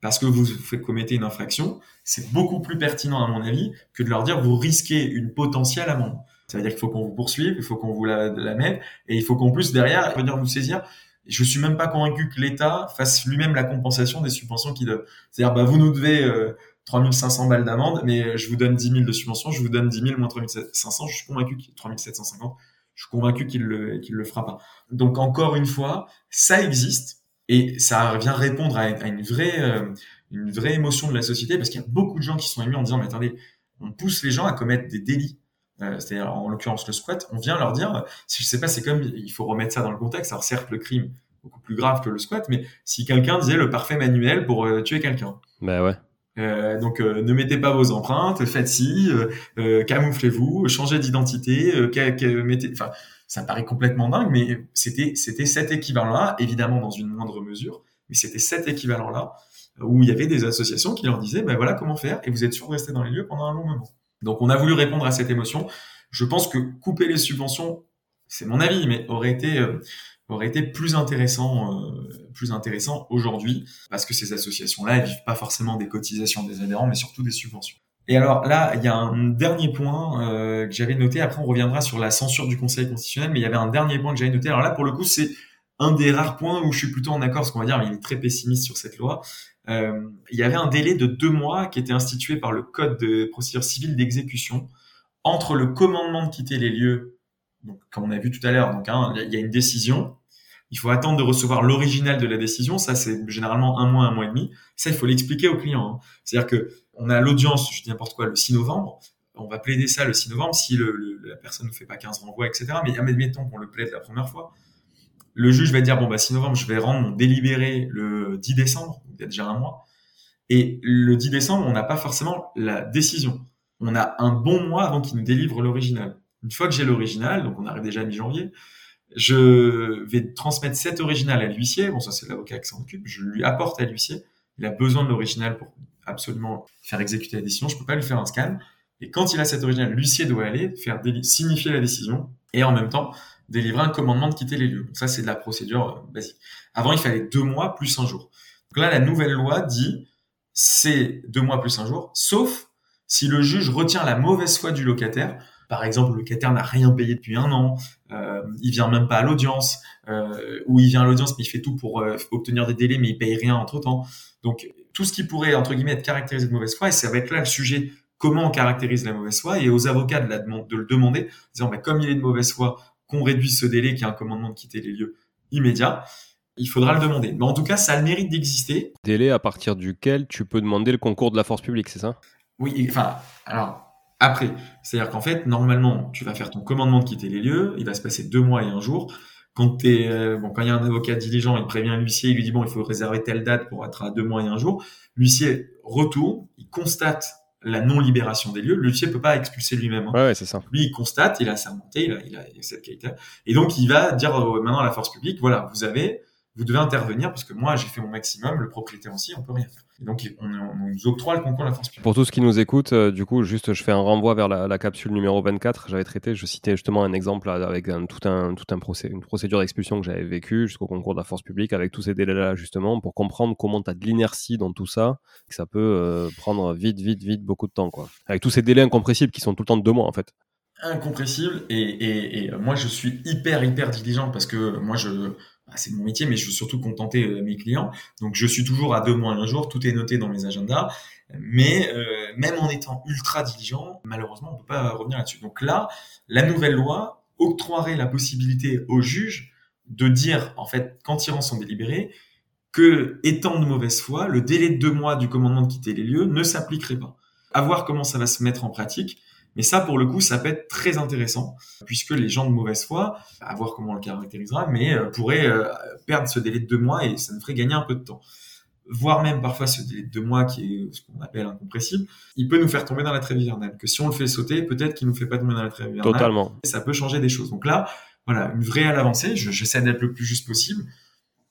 parce que vous commettez une infraction, c'est beaucoup plus pertinent à mon avis que de leur dire vous risquez une potentielle amende. Ça veut dire qu'il faut qu'on vous poursuive, il faut qu'on vous la, la, mette, et il faut qu'en plus derrière venir nous saisir. Je suis même pas convaincu que l'État fasse lui-même la compensation des subventions qu'il donne. C'est-à-dire, bah, vous nous devez euh, 3500 balles d'amende, mais je vous donne 10 000 de subvention, je vous donne 10 000 moins 3500, je suis convaincu qu'il 3750, je suis convaincu qu'il le, qu'il le fera pas. Donc encore une fois, ça existe, et ça vient répondre à, une vraie, euh, une vraie émotion de la société parce qu'il y a beaucoup de gens qui sont émus en disant, mais attendez, on pousse les gens à commettre des délits. euh, c'est-à-dire en l'occurrence le squat, on vient leur dire, si je sais pas, c'est comme, il faut remettre ça dans le contexte. Alors certes, le crime beaucoup plus grave que le squat, mais si quelqu'un disait le parfait manuel pour euh, tuer quelqu'un. Bah ouais. Euh, donc ne mettez pas vos empreintes, faites ci, camouflez-vous, changez d'identité, mettez, enfin ça paraît complètement dingue, mais c'était c'était cet équivalent-là, évidemment dans une moindre mesure, mais c'était cet équivalent-là où il y avait des associations qui leur disaient ben voilà comment faire et vous êtes sûr de rester dans les lieux pendant un long moment. Donc on a voulu répondre à cette émotion. Je pense que couper les subventions, c'est mon avis, mais aurait été aurait été plus intéressant, euh, plus intéressant aujourd'hui, parce que ces associations-là, elles vivent pas forcément des cotisations des adhérents, mais surtout des subventions. Et alors là, il y a un dernier point euh, que j'avais noté. Après, on reviendra sur la censure du Conseil constitutionnel, mais il y avait un dernier point que j'avais noté. Alors là, pour le coup, c'est un des rares points où je suis plutôt en accord, parce qu'on va dire, il est très pessimiste sur cette loi. Euh, il y avait un délai de deux mois qui était institué par le Code de procédure civile d'exécution entre le commandement de quitter les lieux, donc comme on a vu tout à l'heure, donc hein, il y a une décision il faut attendre de recevoir l'original de la décision. Ça, c'est généralement un mois, un mois et demi. Ça, il faut l'expliquer au client. Hein. C'est-à-dire que on a l'audience, je dis n'importe quoi, le 6 novembre. On va plaider ça le 6 novembre si la personne ne fait pas 15 renvois, etc. Mais admettons qu'on le plaide la première fois. Le juge va dire, bon, bah, 6 novembre, je vais rendre mon délibéré le 10 décembre. Il y a déjà un mois. Et le 10 décembre, on n'a pas forcément la décision. On a un bon mois avant qu'il nous délivre l'original. Une fois que j'ai l'original, donc on arrive déjà à mi-janvier, je vais transmettre cet original à l'huissier. Bon, ça, c'est l'avocat qui s'en occupe. Je lui apporte à l'huissier. Il a besoin de l'original pour absolument faire exécuter la décision. Je peux pas lui faire un scan. Et quand il a cet original, l'huissier doit aller faire signifier la décision et en même temps délivrer un commandement de quitter les lieux. Ça, c'est de la procédure euh, basique. Avant, il fallait deux mois plus un jour. Donc là, la nouvelle loi dit c'est deux mois plus un jour, sauf si le juge retient la mauvaise foi du locataire par exemple, le locataire n'a rien payé depuis un an, euh, il vient même pas à l'audience, euh, ou il vient à l'audience mais il fait tout pour euh, obtenir des délais mais il paye rien entre temps. Donc tout ce qui pourrait entre guillemets être caractérisé de mauvaise foi, et ça va être là le sujet comment on caractérise la mauvaise foi, et aux avocats de, la de le demander, disant bah, comme il est de mauvaise foi, qu'on réduise ce délai qui est un commandement de quitter les lieux immédiat. Il faudra le demander. Mais en tout cas, ça a le mérite d'exister. Délai à partir duquel tu peux demander le concours de la force publique, c'est ça? Oui, enfin, alors, après. C'est-à-dire qu'en fait, normalement, tu vas faire ton commandement de quitter les lieux, il va se passer deux mois et un jour. Quand t'es, euh, bon, quand il y a un avocat diligent, il prévient l'huissier, il lui dit bon, il faut réserver telle date pour être à deux mois et un jour. L'huissier retourne, il constate la non-libération des lieux. L'huissier peut pas expulser lui-même. Hein. Ouais, c'est ça. Lui, il constate, il a sermenté, il a, il a, cette qualité. Et donc, il va dire euh, maintenant à la force publique, voilà, vous avez, vous devez intervenir parce que moi, j'ai fait mon maximum, le propriétaire aussi, on peut rien faire donc, on, nous octroie le concours de la force publique. Pour tous qui nous écoutent, euh, du coup, juste, je fais un renvoi vers la, capsule numéro 24. J'avais traité, je citais justement un exemple avec tout un, tout un procès, une procédure d'expulsion que j'avais vécue jusqu'au concours de la force publique avec tous ces délais-là, justement, pour comprendre comment tu as de l'inertie dans tout ça, que ça peut euh, prendre vite, vite, vite beaucoup de temps, quoi. Avec tous ces délais incompressibles qui sont tout le temps de deux mois, en fait incompressible et, et, et, moi je suis hyper hyper diligent parce que moi je c'est mon métier, mais je veux surtout contenter euh, mes clients. Donc, je suis toujours à deux mois un jour, tout est noté dans mes agendas. Mais euh, même en étant ultra diligent, malheureusement, on peut pas revenir là-dessus. Donc là, la nouvelle loi octroierait la possibilité au juge de dire, en fait, quand il rend son délibéré, que, étant de mauvaise foi, le délai de deux mois du commandement de quitter les lieux ne s'appliquerait pas. À voir comment ça va se mettre en pratique. Mais ça, pour le coup, ça peut être très intéressant, puisque les gens de mauvaise foi, à voir comment on le caractérisera, mais euh, pourraient euh, perdre ce délai de deux mois et ça nous ferait gagner un peu de temps. Voire même parfois ce délai de deux mois qui est ce qu'on appelle incompressible, il peut nous faire tomber dans la trêve hivernale. Que si on le fait sauter, peut-être qu'il nous fait pas tomber dans la trêve hivernale. Totalement. Et ça peut changer des choses. Donc là, voilà, une vraie avancée. J'essaie d'être le plus juste possible.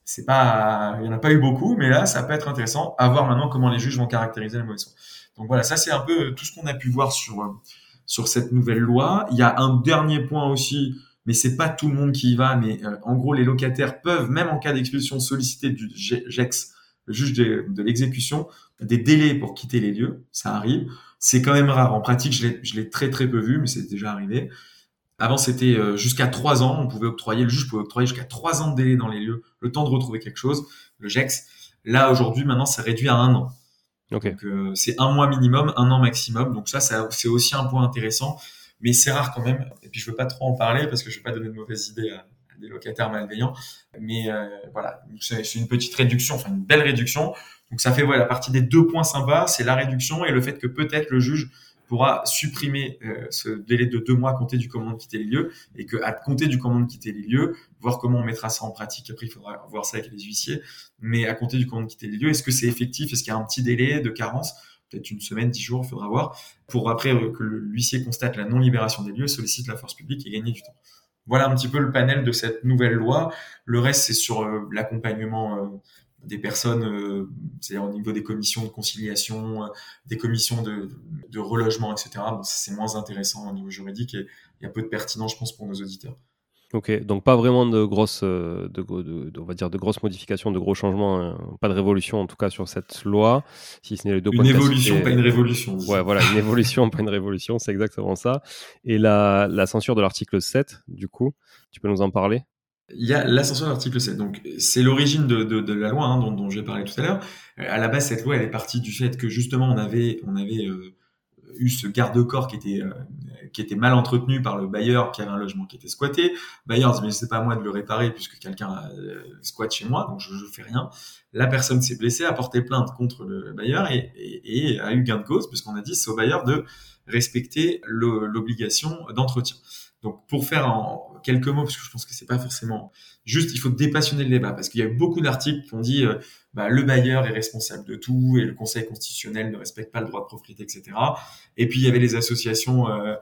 C'est pas, il y en a pas eu beaucoup, mais là, ça peut être intéressant à voir maintenant comment les juges vont caractériser la mauvaise foi. Donc voilà, ça c'est un peu tout ce qu'on a pu voir sur euh, sur cette nouvelle loi. Il y a un dernier point aussi, mais c'est pas tout le monde qui y va, mais euh, en gros, les locataires peuvent, même en cas d'expulsion, solliciter du GEX, le juge de, l'exécution, des délais pour quitter les lieux. Ça arrive. C'est quand même rare. En pratique, je l'ai très très peu vu, mais c'est déjà arrivé. Avant, c'était euh, jusqu'à trois ans. On pouvait octroyer, le juge pouvait octroyer jusqu'à trois ans de délai dans les lieux, le temps de retrouver quelque chose, le GEX. Là, aujourd'hui, maintenant, c'est réduit à un an. Donc euh, c'est un mois minimum, un an maximum. Donc ça, c'est aussi un point intéressant, mais c'est rare quand même. Et puis je veux pas trop en parler parce que je veux pas donner de mauvaises idées à, des locataires malveillants. Mais euh, voilà, c'est une petite réduction, enfin une belle réduction. Donc ça fait voilà, la partie des deux points sympas, c'est la réduction et le fait que peut-être le juge pourra supprimer euh, ce délai de deux mois à compter du commandement de quitter les lieux et que à compter du commandement de quitter les lieux, voir comment on mettra ça en pratique. Après, il faudra voir ça avec les huissiers. Mais à compter du commandement de quitter les lieux, est-ce que c'est effectif? Est-ce qu'il y a un petit délai de carence? Peut-être une semaine, dix jours, il faudra voir, pour après euh, que l'huissier constate la non-libération des lieux, sollicite la force publique et gagner du temps. Voilà un petit peu le panel de cette nouvelle loi. Le reste, c'est sur euh, l'accompagnement des personnes, euh, c'est-à-dire au niveau des commissions de conciliation, euh, des commissions de, de relogement, etc. Bon, c'est moins intéressant au niveau juridique et il y a peu de pertinence, je pense, pour nos auditeurs. Ok, donc pas vraiment de grosses, euh, de, de, on va dire de grosses modifications, de gros changements, hein. pas de révolution en tout cas sur cette loi, si ce n'est les deux Une évolution, pas une révolution. Ouais, voilà, une évolution, pas une révolution, c'est exactement ça. Et la, la censure de l'article 7, du coup, tu peux nous en parler? Il y a l'ascension de l'article 7. Donc, c'est l'origine de, de, de, la loi hein, dont, dont j'ai parlé tout à l'heure. À la base, cette loi, elle est partie du fait que justement, on avait, on avait euh, eu ce garde-corps qui était euh, qui était mal entretenu par le bailleur qui avait un logement qui était squatté. Le bailleur dit mais c'est pas à moi de le réparer puisque quelqu'un euh, squatte chez moi, donc je, je fais rien. La personne s'est blessée, a porté plainte contre le bailleur et, et, et a eu gain de cause puisqu'on a dit c'est au bailleur de respecter l'obligation d'entretien. Donc pour faire en quelques mots, parce que je pense que c'est pas forcément juste, il faut dépassionner le débat, parce qu'il y a eu beaucoup d'articles qui ont dit euh, bah, le bailleur est responsable de tout et le Conseil constitutionnel ne respecte pas le droit de propriété, etc. Et puis il y avait les associations euh,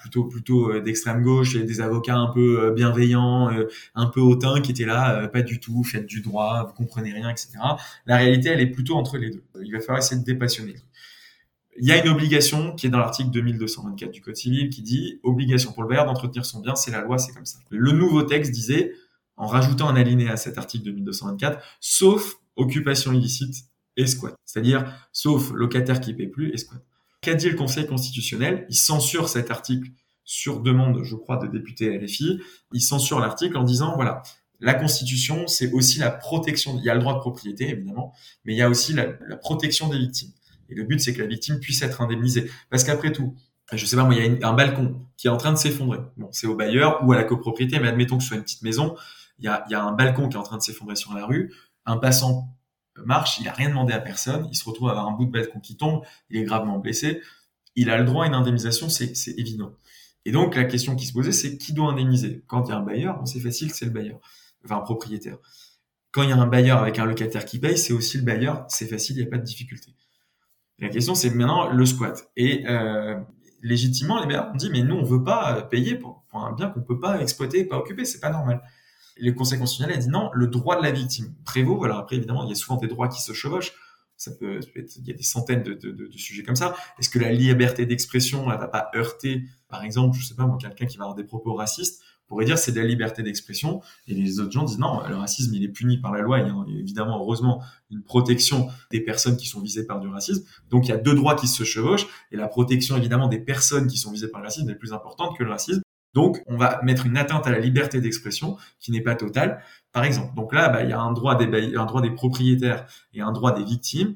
plutôt plutôt euh, d'extrême gauche et des avocats un peu bienveillants, un peu hautains qui étaient là, pas du tout, faites du droit, vous comprenez rien, etc. La réalité, elle est plutôt entre les deux. Il va falloir essayer de dépassionner il y a une obligation qui est dans l'article 2224 du Code civil qui dit obligation pour le bailleur d'entretenir son bien, c'est la loi, c'est comme ça. Le nouveau texte disait, en rajoutant un alinéa à cet article 2224, sauf occupation illicite et squat. C'est-à-dire, sauf locataire qui paie plus et squat. Qu'a dit le Conseil constitutionnel? Il censure cet article sur demande, je crois, de députés LFI. Il censure l'article en disant, voilà, la Constitution, c'est aussi la protection. Il y a le droit de propriété, évidemment, mais il y a aussi la protection des victimes. Et le but, c'est que la victime puisse être indemnisée. Parce qu'après tout, je sais pas moi, il y a un balcon qui est en train de s'effondrer. Bon, c'est au bailleur ou à la copropriété, mais admettons que ce soit une petite maison, il y a, y a un balcon qui est en train de s'effondrer sur la rue, un passant marche, il a rien demandé à personne, il se retrouve à avoir un bout de balcon qui tombe, il est gravement blessé, il a le droit à une indemnisation, c'est évident. Et donc la question qui se posait, c'est qui doit indemniser? Quand il y a un bailleur, c'est facile, c'est le bailleur, enfin un propriétaire. Quand il y a un bailleur avec un locataire qui paye, c'est aussi le bailleur, c'est facile, il n'y a pas de difficulté la question, c'est maintenant le squat. Et euh, légitimement, les maires ont dit, mais nous, on veut pas payer pour, un bien qu'on peut pas exploiter, pas occuper, c'est pas normal. Et le Conseil constitutionnel a dit non, le droit de la victime prévaut. Alors après, évidemment, il y a souvent des droits qui se chevauchent. Ça peut, il y a des centaines de, sujets comme ça. Est-ce que la liberté d'expression, elle va pas heurter, par exemple, je sais pas moi, quelqu'un qui va avoir des propos racistes pourrait dire c'est de la liberté d'expression. Et les autres gens disent non, le racisme, il est puni par la loi. Il y a évidemment, heureusement, une protection des personnes qui sont visées par du racisme. Donc, il y a deux droits qui se chevauchent. Et la protection, évidemment, des personnes qui sont visées par le racisme est plus importante que le racisme. Donc, on va mettre une atteinte à la liberté d'expression qui n'est pas totale, par exemple. Donc là, bah, il y a un droit des, un droit des propriétaires et un droit des victimes.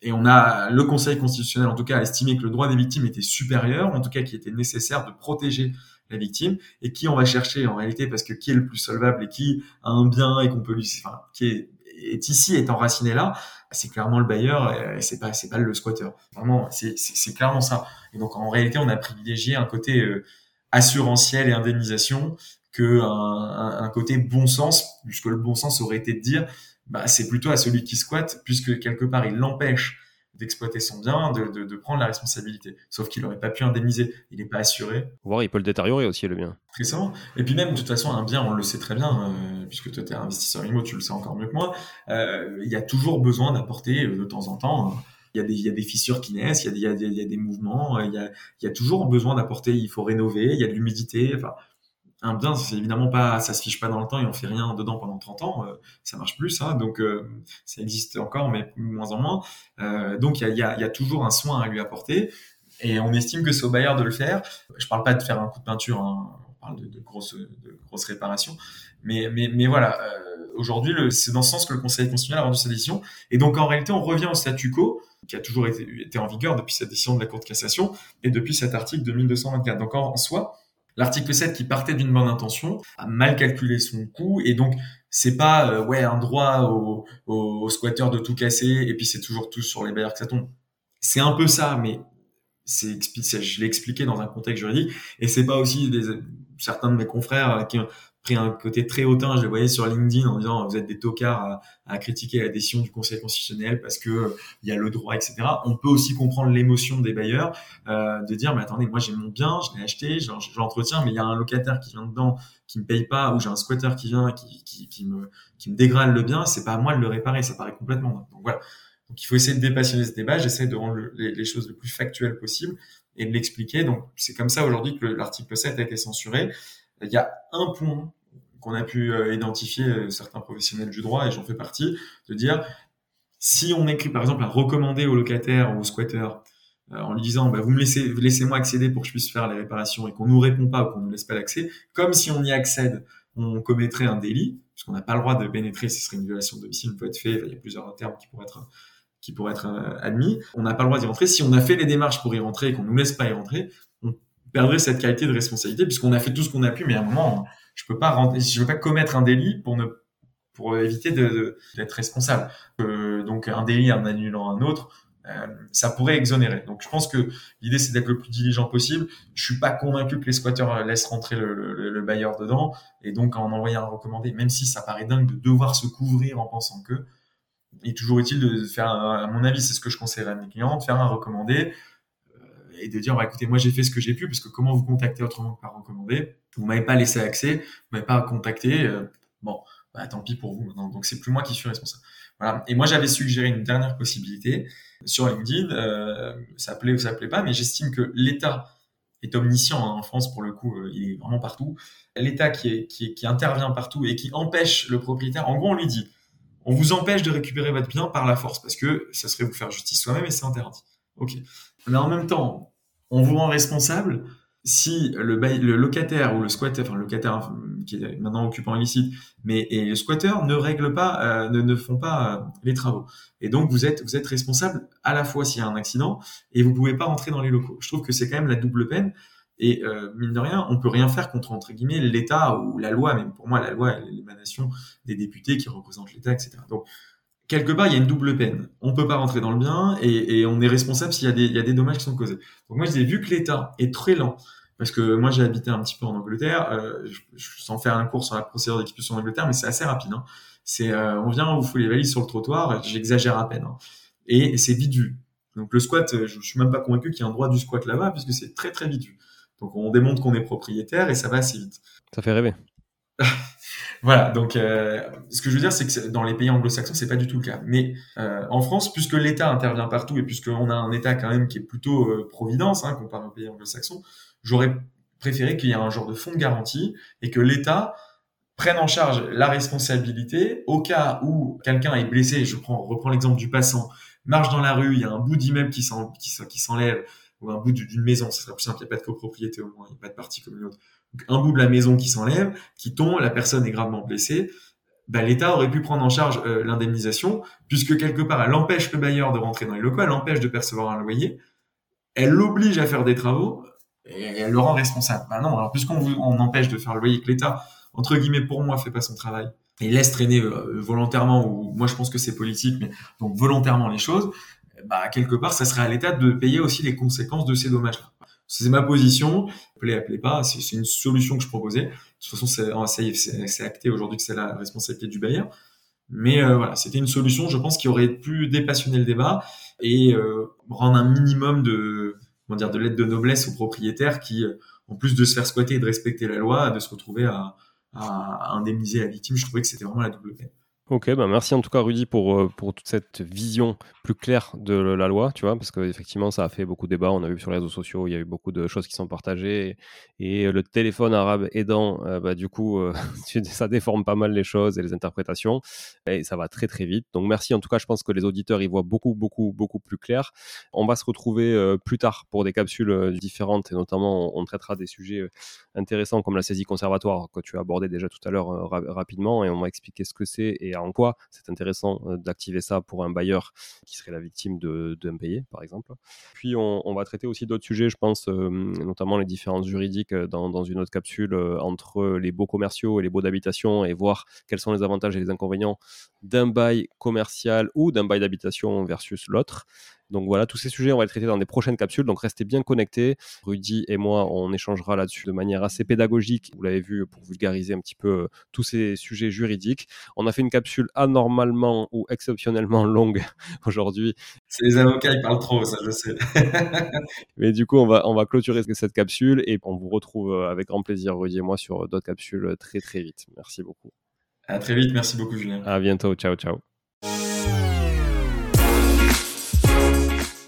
Et on a le Conseil constitutionnel, en tout cas, estimé que le droit des victimes était supérieur, en tout cas, qu'il était nécessaire de protéger la victime et qui on va chercher en réalité parce que qui est le plus solvable et qui a un bien et qu'on peut lui enfin qui est, est ici est enraciné là c'est clairement le bailleur et c'est pas c'est pas le squatter vraiment c'est c'est clairement ça. Et donc en réalité on a privilégié un côté euh, assurantiel et indemnisation que un, un, côté bon sens puisque le bon sens aurait été de dire bah c'est plutôt à celui qui squatte puisque quelque part il l'empêche d'exploiter son bien, de, de, prendre la responsabilité. Sauf qu'il n'aurait pas pu indemniser, il n'est pas assuré. Voir, il peut le détériorer aussi, le bien. Très souvent. Et puis même, de toute façon, un bien, on le sait très bien, euh, puisque toi, tu es investisseur immo, tu le sais encore mieux que moi, euh, il y a toujours besoin d'apporter euh, de temps en temps... il y, a des, il y a des fissures qui naissent, il y a des, il y a des, mouvements, il y a, il y a toujours besoin d'apporter, il faut rénover, il y a de l'humidité, enfin, un bien, c'est évidemment pas, ça se fiche pas dans le temps et on fait rien dedans pendant 30 ans, euh, ça marche plus, ça. Donc, euh, ça existe encore, mais moins en moins. Euh, donc, il y a, y, y a, toujours un soin à lui apporter et on estime que c'est au bailleur de le faire. Je parle pas de faire un coup de peinture, hein, on parle de, grosses, de grosses réparations, mais, mais, mais voilà. Aujourd'hui, c'est dans ce sens que le Conseil constitutionnel a rendu sa décision. Et donc, en réalité, on revient au statu quo qui a toujours été, été en vigueur depuis cette décision de la Cour de cassation et depuis cet article de 1224. Donc, en soi, L'article 7 qui partait d'une bonne intention a mal calculé son coût et donc c'est pas euh, ouais un droit au, au de tout casser et puis c'est toujours tout sur les bailleurs que ça tombe. C'est un peu ça, mais c'est je l'ai expliqué dans un contexte juridique et c'est pas aussi des certains de mes confrères qui pris un côté très hautain je les voyais sur LinkedIn en disant vous êtes des tocards à, critiquer la décision du Conseil constitutionnel parce que y a le droit etc on peut aussi comprendre l'émotion des bailleurs euh, de dire mais attendez moi j'ai mon bien je l'ai acheté je, l'entretiens mais il y a un locataire qui vient dedans qui me paye pas ou j'ai un squatter qui vient qui, me dégrade le bien c'est pas à moi de le réparer ça paraît complètement donc voilà donc il faut essayer de dépassionner ce débat. J'essaie de rendre les, choses le plus factuelles possible et de l'expliquer. Donc c'est comme ça aujourd'hui que l'article 7 a été censuré. Il y a un point qu'on a pu euh, identifier euh, certains professionnels du droit et j'en fais partie, de dire si on écrit par exemple à recommander au locataire ou au squatter euh, en lui disant bah, vous me laissez laissez-moi accéder pour que je puisse faire les réparations et qu'on nous répond pas ou qu'on nous laisse pas l'accès, comme si on y accède, on commettrait un délit puisqu'on n'a pas le droit de pénétrer, ce serait une violation de domicile, peut être fait, il y a plusieurs termes qui pourraient être qui pourrait être admis, on n'a pas le droit d'y rentrer. Si on a fait les démarches pour y rentrer et qu'on nous laisse pas y rentrer, on perdrait cette qualité de responsabilité puisqu'on a fait tout ce qu'on a pu, mais à un moment, je peux pas rentrer, je veux pas commettre un délit pour ne pour éviter d'être responsable. Euh, donc un délit en annulant un autre, euh, ça pourrait exonérer. Donc je pense que l'idée c'est d'être le plus diligent possible. Je suis pas convaincu que les squatteurs laissent rentrer le, le, le bailleur dedans et donc en envoyant un recommandé, même si ça paraît dingue de devoir se couvrir en pensant que, il est toujours utile de faire, à mon avis, c'est ce que je conseillerais à mes clients, de faire un recommandé euh, et de dire, bah, écoutez, moi j'ai fait ce que j'ai pu, parce que comment vous contacter autrement que par recommandé? Vous m'avez pas laissé accès, vous m'avez pas contacté, euh, bon, bah, tant pis pour vous maintenant. Donc c'est plus moi qui suis responsable. Voilà. Et moi j'avais suggéré une dernière possibilité sur LinkedIn, euh, ça plaît ou ça plaît pas, mais j'estime que l'État est omniscient hein, en France pour le coup, euh, il est vraiment partout. L'État qui, qui intervient partout et qui empêche le propriétaire, en gros on lui dit, on vous empêche de récupérer votre bien par la force parce que ça serait vous faire justice soi-même et c'est interdit. Ok. Mais en même temps, on vous rend responsable si le, locataire ou le squatter, enfin le locataire qui est maintenant occupant illicite, mais le squatter ne règle pas, euh, ne, font pas euh, les travaux. Et donc vous êtes vous êtes responsable à la fois s'il y a un accident et vous pouvez pas rentrer dans les locaux. Je trouve que c'est quand même la double peine et euh, mine de rien, on peut rien faire contre entre guillemets l'État ou la loi. Même pour moi, la loi, l'émanation des députés qui représentent l'État, etc. Donc quelque part, il y a une double peine. On peut pas rentrer dans le bien et, et on est responsable s'il y a des il y a des dommages qui sont causés. Donc moi, je dis vu que l'État est très lent. Parce que moi j'ai habité un petit peu en Angleterre, euh, je, je, sans faire un cours sur la procédure d'expulsion en Angleterre, mais c'est assez rapide. Hein. C'est euh, on vient, on vous fout les valises sur le trottoir, j'exagère à peine, hein. et, c'est vite vu. Donc le squat, je, je suis même pas convaincu qu'il y ait un droit du squat là-bas, puisque c'est très très vite vu. Donc on démontre qu'on est propriétaire et ça va assez vite. Ça fait rêver. voilà, donc euh, ce que je veux dire, c'est que dans les pays anglo-saxons, c'est pas du tout le cas. Mais euh, en France, puisque l'État intervient partout et puisqu'on a un État quand même qui est plutôt euh, providence, hein, comparé aux pays anglo-saxons, j'aurais préféré qu'il y ait un genre de fonds de garantie et que l'État prenne en charge la responsabilité au cas où quelqu'un est blessé. Je prends, reprends l'exemple du passant, marche dans la rue, il y a un bout d'immeuble qui s'enlève ou un bout d'une maison, ce sera plus simple, il n'y a pas de copropriété au moins, il n'y a pas de partie communautaire. Donc, un bout de la maison qui s'enlève, qui tombe, la personne est gravement blessée, bah, l'État aurait pu prendre en charge euh, l'indemnisation, puisque quelque part, elle empêche le bailleur de rentrer dans les locaux, elle empêche de percevoir un loyer, elle l'oblige à faire des travaux, et elle le rend responsable. Bah non, alors puisqu'on on empêche de faire le loyer, que l'État, entre guillemets, pour moi, fait pas son travail, et laisse traîner euh, volontairement, ou moi je pense que c'est politique, mais donc volontairement les choses, bah, quelque part, ça serait à l'État de payer aussi les conséquences de ces dommages-là. C'est ma position. Appelez, appelez pas. C'est une solution que je proposais. De toute façon, c'est acté aujourd'hui que c'est la responsabilité du bailleur. Mais euh, voilà, c'était une solution, je pense, qui aurait pu dépassionner le débat et euh, rendre un minimum de, comment dire, de l'aide de noblesse aux propriétaires qui, en plus de se faire squatter et de respecter la loi, de se retrouver à, à indemniser la victime. Je trouvais que c'était vraiment la double peine. Ok, bah merci en tout cas Rudy pour, euh, pour toute cette vision plus claire de la loi, tu vois, parce qu'effectivement ça a fait beaucoup de débats, on a vu sur les réseaux sociaux, il y a eu beaucoup de choses qui sont partagées, et, le téléphone arabe aidant, euh, bah, du coup, euh, ça déforme pas mal les choses et les interprétations, et ça va très très vite. Donc merci en tout cas, je pense que les auditeurs y voient beaucoup, beaucoup, beaucoup plus clair. On va se retrouver plus tard pour des capsules différentes, et notamment on, traitera des sujets intéressants comme la saisie conservatoire que tu as abordé déjà tout à l'heure rapidement, et on va expliquer ce que c'est et en quoi c'est intéressant euh, d'activer ça pour un bailleur qui serait la victime d'impayés, par exemple. Puis on, va traiter aussi d'autres sujets, je pense, euh, notamment les différences juridiques euh, dans, une autre capsule entre les baux commerciaux et les baux d'habitation et voir quels sont les avantages et les inconvénients d'un bail commercial ou d'un bail d'habitation versus l'autre. Donc voilà, tous ces sujets, on va les traiter dans des prochaines capsules. Donc restez bien connectés. Rudy et moi, on échangera là-dessus de manière assez pédagogique. Vous l'avez vu pour vulgariser un petit peu euh, tous ces sujets juridiques. On a fait une capsule anormalement ou exceptionnellement longue aujourd'hui. C'est les avocats, ils parlent trop, ça je sais. Mais du coup, on va, on va clôturer cette capsule et on vous retrouve euh, avec grand plaisir, Rudy et moi, sur d'autres capsules très très vite. Merci beaucoup. À très vite, merci beaucoup Julien. À bientôt, ciao ciao.